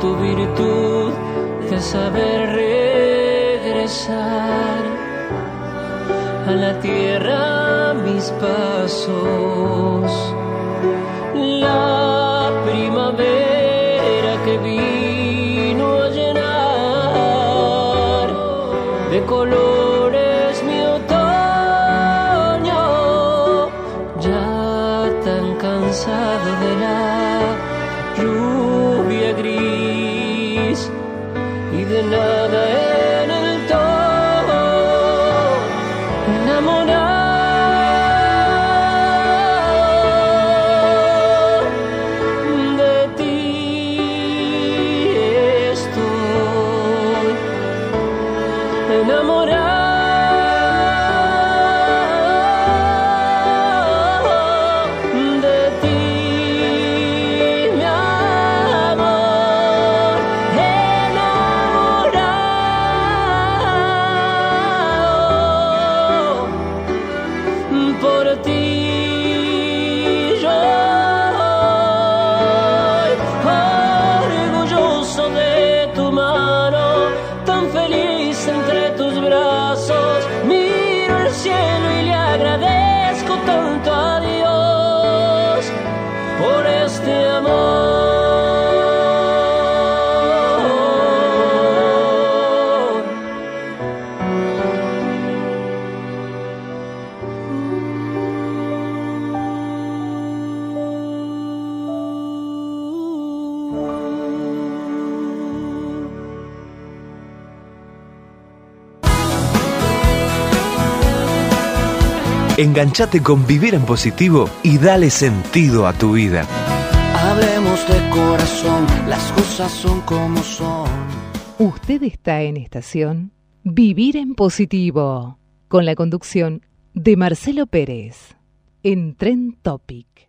tu virtud de saber regresar a la tierra mis pasos. La primavera que vino a llenar de colores y Enganchate con Vivir en Positivo y dale sentido a tu vida. Hablemos de corazón, las cosas son como son. Usted está en estación Vivir en Positivo, con la conducción de Marcelo Pérez, en Tren Topic.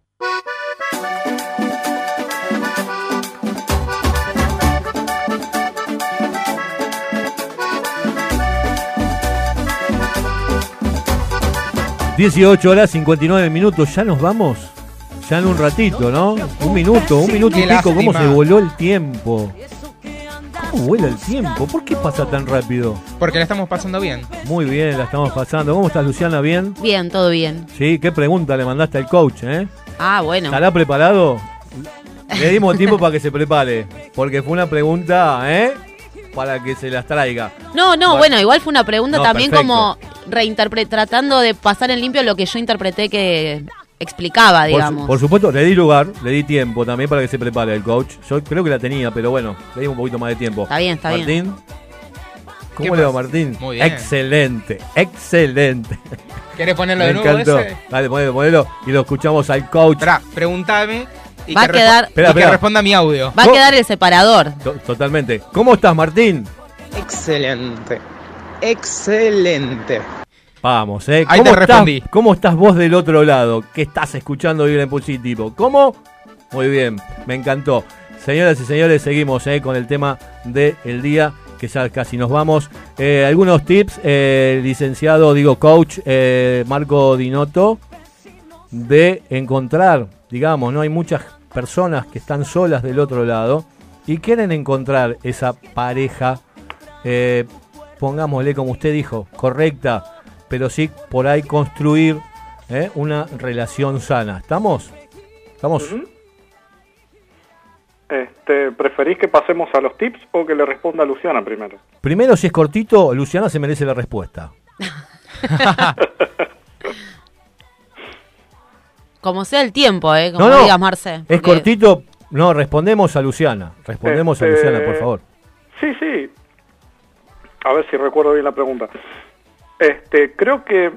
...18 horas 59 minutos, ¿ya nos vamos? Ya en un ratito, ¿no? Un minuto, un minuto y pico, ¿cómo se voló el tiempo? ¿Cómo vuela el tiempo? ¿Por qué pasa tan rápido? Porque la estamos pasando bien. Muy bien, la estamos pasando. ¿Cómo estás, Luciana? ¿Bien? Bien, todo bien. Sí, qué pregunta le mandaste al coach, ¿eh? Ah, bueno. ¿Estará preparado? Le dimos tiempo para que se prepare, porque fue una pregunta, ¿eh? Para que se las traiga. No, no, bueno, igual fue una pregunta No, también perfecto. como reinterpre- tratando de pasar en limpio lo que yo interpreté que explicaba, Por su- digamos. Por, supuesto, le di lugar, le di tiempo también para que se prepare el coach. Yo creo que la tenía, pero bueno, le dimos un poquito más de tiempo. Está bien, está Martín, bien. ¿Cómo le va, Martín? Muy bien. Excelente, excelente. ¿Querés ponerlo Me de nuevo encantó. ese? Dale, ponelo, ponelo y lo escuchamos al coach. Esperá, pregúntame y, Va que, a quedar- y Espera, que espera. responda mi audio. Va a quedar el separador. To- Totalmente. ¿Cómo estás, Martín? Excelente. Excelente. Vamos, ¿eh? Ahí ¿Cómo te estás, respondí. ¿Cómo estás vos del otro lado? ¿Qué estás escuchando Vibra en Positivo? ¿Cómo? Muy bien, me encantó. Señoras y señores, seguimos ¿eh? con el tema del día, que ya casi nos vamos. Eh, algunos tips, eh, licenciado, digo, coach eh, Marco Dinotto, de encontrar, digamos, ¿no? Hay muchas personas que están solas del otro lado y quieren encontrar esa pareja, eh, pongámosle como usted dijo, correcta, pero sí por ahí construir ¿eh? una relación sana. ¿Estamos? ¿Estamos? Este, ¿Preferís que pasemos a los tips o que le responda a Luciana primero? Primero, si es cortito, Luciana se merece la respuesta. Como sea el tiempo, ¿eh? Como no, no, digas, Marce. es porque- cortito. No, respondemos a Luciana. Respondemos a Este, Luciana, por favor. Sí, sí. A ver si recuerdo bien la pregunta. Este, creo que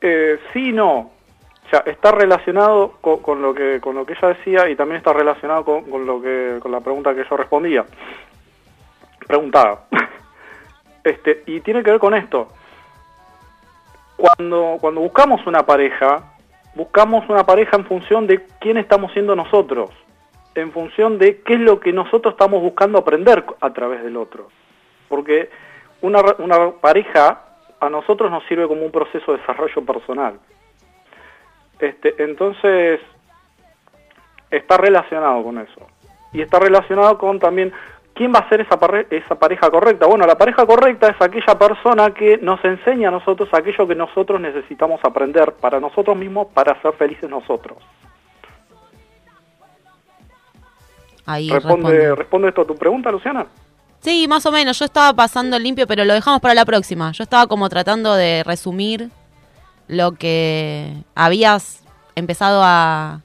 eh, sí y no. O sea, está relacionado con, con lo que con lo que ella decía y también está relacionado con, con lo que con la pregunta que yo respondía. Preguntaba. Este, y tiene que ver con esto. Cuando cuando buscamos una pareja, buscamos una pareja en función de quién estamos siendo nosotros, en función de qué es lo que nosotros estamos buscando aprender a través del otro. Porque una, re- una pareja a nosotros nos sirve como un proceso de desarrollo personal. Este, entonces, está relacionado con eso. Y está relacionado con también quién va a ser esa, pareja correcta. Bueno, la pareja correcta es aquella persona que nos enseña a nosotros aquello que nosotros necesitamos aprender para nosotros mismos, para ser felices nosotros. Ahí ¿Responde, responde. ¿Responde esto a tu pregunta, Luciana? Sí, más o menos. Yo estaba pasando el limpio, pero lo dejamos para la próxima. Yo estaba como tratando de resumir lo que habías empezado a,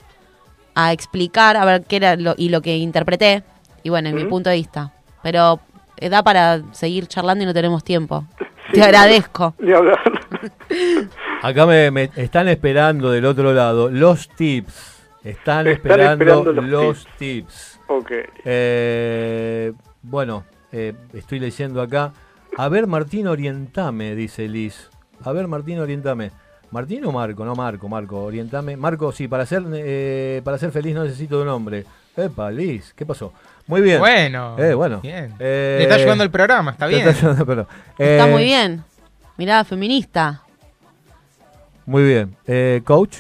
a explicar, a ver qué era lo, y lo que interpreté. Y bueno, en mi punto de vista. Pero eh, da para seguir charlando y no tenemos tiempo. Sí, Te agradezco. Ni hablar. Acá me, me están esperando del otro lado los tips. Están, Están esperando, esperando los, los tips. Ok. Eh, bueno, eh, estoy leyendo acá. A ver, Martín, orientame, dice Liz. A ver, Martín, orientame. ¿Martín o Marco? No, Marco, Marco, orientame. Marco, sí, para ser, eh, para ser feliz no necesito de un hombre. Epa, Liz, ¿qué pasó? Muy bien. Bueno, Eh, bueno. bien. Eh, Le está ayudando el programa, está bien. está ayudando. Está Eh, muy bien. Mirada feminista. Muy bien. Eh, coach,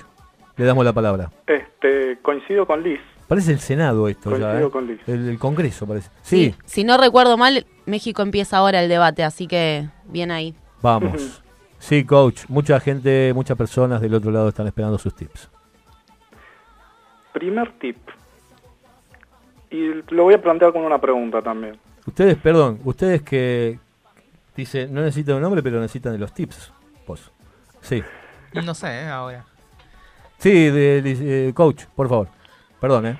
le damos la palabra. Este, coincido con Liz. Parece el Senado esto ya, Coincido ¿eh? con Liz. El, el Congreso parece. Sí, Si no recuerdo mal, México empieza ahora el debate, así que bien ahí. vamos. Sí, coach. Mucha gente, muchas personas del otro lado están esperando sus tips. Primer tip. Y lo voy a plantear con una pregunta también. Ustedes, perdón, ustedes que dicen, no necesitan un nombre, pero necesitan de los tips. Vos. Sí. No sé, eh, ahora. Sí, de, de- eh, coach, por favor. Perdón, ¿eh?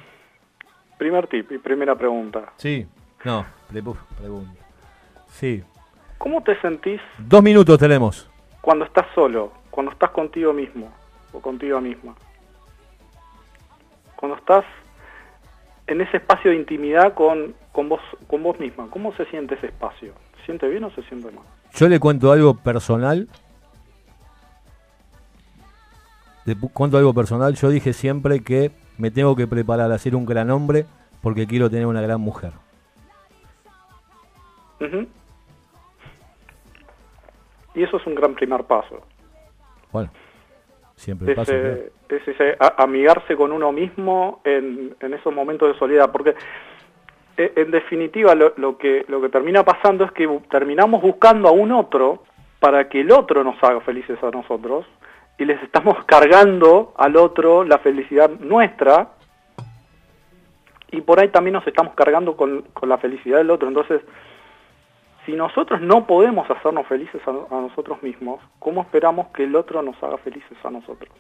Primer tip y primera pregunta. Sí. No, pregunta. Sí. ¿Cómo te sentís Dos minutos tenemos. cuando estás solo? cuando estás contigo mismo o contigo misma. Cuando estás en ese espacio de intimidad con, con, vos, con vos misma. ¿Cómo se siente ese espacio? ¿Se siente bien o se siente mal? Yo le cuento algo personal. Le cuento algo personal. Yo dije siempre que me tengo que preparar a ser un gran hombre porque quiero tener una gran mujer. Y eso es un gran primer paso. Bueno, siempre es ese a- amigarse con uno mismo en, en esos momentos de soledad, porque eh, en definitiva lo, lo que lo que termina pasando es que terminamos buscando a un otro para que el otro nos haga felices a nosotros y les estamos cargando al otro la felicidad nuestra y por ahí también nos estamos cargando con, con la felicidad del otro. Entonces, si nosotros no podemos hacernos felices a, nosotros mismos, ¿cómo esperamos que el otro nos haga felices a nosotros?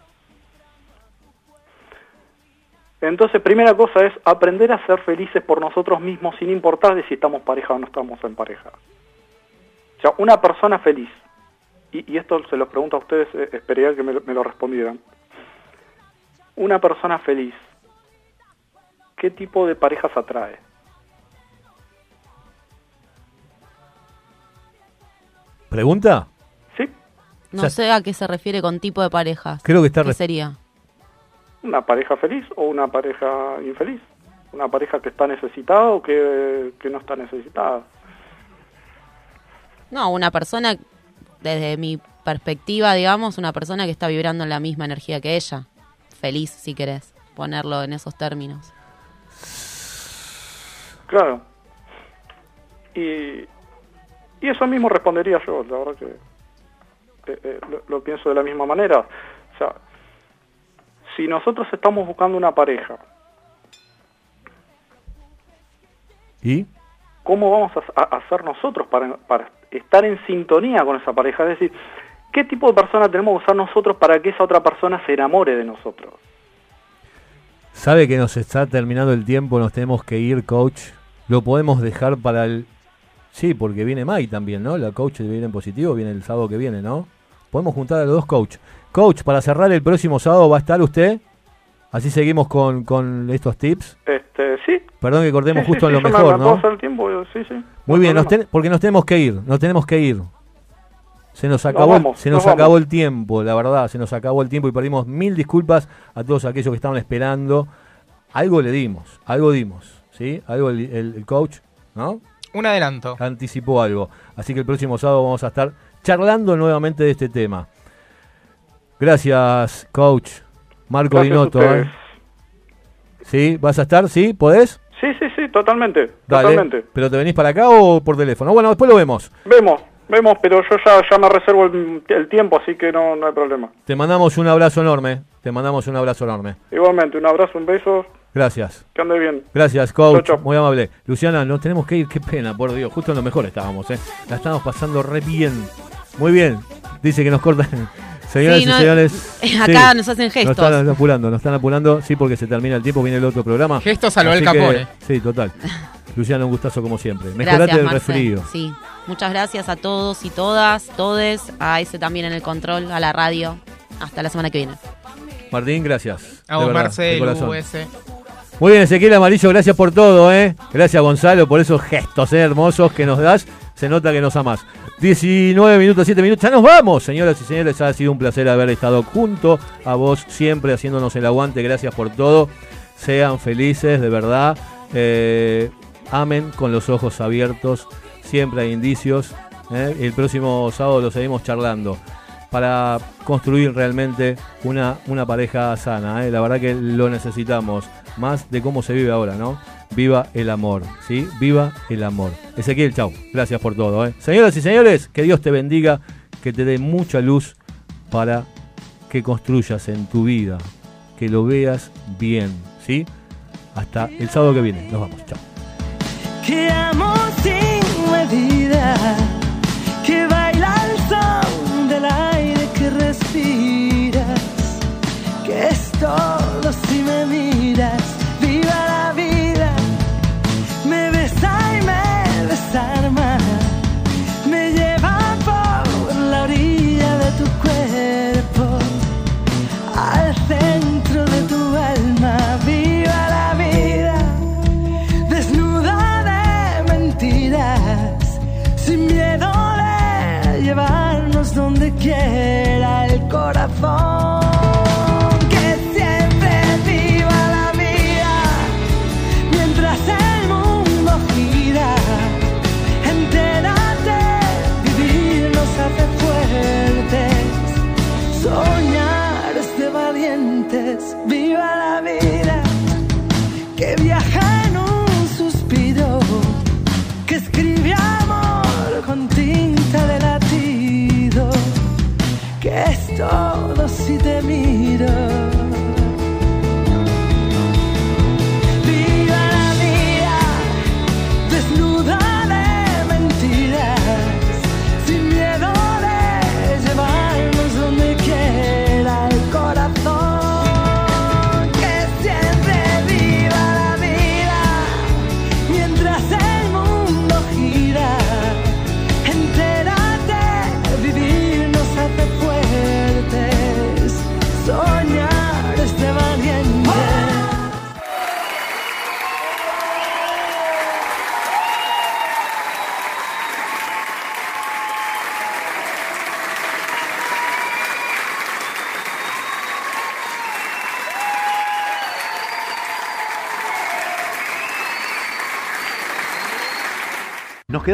Entonces, primera cosa es aprender a ser felices por nosotros mismos sin importar de si estamos pareja o no estamos en pareja. O sea, una persona feliz, y, esto se los pregunto a ustedes, eh, esperaría que me, lo- me lo respondieran. Una persona feliz, ¿qué tipo de parejas atrae? ¿Pregunta? No O sea, sé a qué se refiere con tipo de parejas. Creo que está ¿Qué sería? ¿Una pareja feliz o una pareja infeliz? ¿Una pareja que está necesitada o que, que no está necesitada? No, una persona, desde mi perspectiva, digamos, una persona que está vibrando en la misma energía que ella. Feliz, si querés ponerlo en esos términos. Claro. Y, y eso mismo respondería yo, la verdad que eh, eh, lo, lo pienso de la misma manera. O sea, si nosotros estamos buscando una pareja, ¿Y? ¿cómo vamos a, a hacer nosotros para, para estar en sintonía con esa pareja? Es decir, ¿qué tipo de persona tenemos que usar nosotros para que esa otra persona se enamore de nosotros? Sabe que nos está terminando el tiempo, nos tenemos que ir, coach. Lo podemos dejar para el... Sí, porque viene Mai también, ¿no? La coach Vivir en Positivo viene el sábado que viene, ¿no? Podemos juntar a los dos coach. Coach, para cerrar el próximo sábado va a estar usted. Así seguimos con, con estos tips. Este, sí. Perdón que cortemos Sí, justo sí, en lo mejor, ¿no? el tiempo, sí, sí. Muy bien, nos problema. ten- porque nos tenemos que ir, nos tenemos que ir. Se nos acabó, vamos, se nos, nos acabó vamos. el tiempo, la verdad, se nos acabó el tiempo y perdimos mil disculpas a todos aquellos que estaban esperando. Algo le dimos, algo dimos, ¿sí? Algo el, el- el coach, ¿no? Un adelanto. Anticipó algo. Así que el próximo sábado vamos a estar charlando nuevamente de este tema. Gracias, coach. Marco Dinotto. ¿eh? ¿Sí? ¿Vas a estar? ¿Sí? ¿Podés? Sí, sí, sí, totalmente. Dale. Totalmente. ¿Pero te venís para acá o por teléfono? Bueno, después lo vemos. Vemos, vemos, pero yo ya, ya me reservo el, el tiempo, así que no, no hay problema. Te mandamos un abrazo enorme. Te mandamos un abrazo enorme. Igualmente, un abrazo, un beso, Gracias. que ande bien. Gracias, coach. Chau, chau. Muy amable. Luciana, nos tenemos que ir. Qué pena, por Dios. Justo en lo mejor estábamos, ¿eh? La estamos pasando re bien. Muy bien. Dice que nos cortan. Señoras Sí, y no, señores. acá nos hacen gestos. Nos están apurando, nos están apurando. Sí, porque se termina el tiempo, viene el otro programa. Gestos a lo Así Al que- Capone. Sí, total. Luciana, un gustazo como siempre. Mejorate Gracias, del resfrío. Sí. Muchas gracias a todos y todas, todes, a ese también en el control, a la radio. Hasta la semana que viene. Martín, gracias. A vos, Marcelo. Muy bien, Ezequiel Amarillo, gracias por todo, ¿eh? Gracias, Gonzalo, por esos gestos ¿eh? hermosos que nos das. Se nota que nos amas. 19 minutos, 7 minutos. Ya nos vamos, señoras y señores. Ha sido un placer haber estado junto a vos, siempre haciéndonos el aguante. Gracias por todo. Sean felices, de verdad. Eh, amen con los ojos abiertos. Siempre hay indicios. ¿eh? El próximo sábado lo seguimos charlando para construir realmente una, una pareja sana. ¿eh? La verdad que lo necesitamos, más de cómo se vive ahora, ¿no? Viva el amor, ¿sí? Viva el amor. Ezequiel, chau. Gracias por todo. ¿eh? Señoras y señores, que Dios te bendiga, que te dé mucha luz para que construyas en tu vida, que lo veas bien, ¿sí? Hasta el sábado que viene. Nos vamos, chao. Que que es todo si te miro.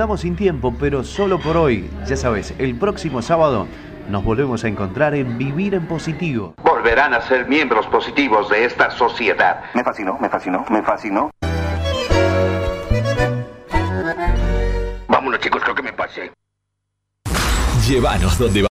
Quedamos sin tiempo, pero solo por hoy. Ya sabes, el próximo sábado nos volvemos a encontrar en Vivir en Positivo. Volverán a ser miembros positivos de esta sociedad. Me fascinó, me fascinó, me fascinó. Vámonos chicos, creo que me pasé. Llévanos donde va.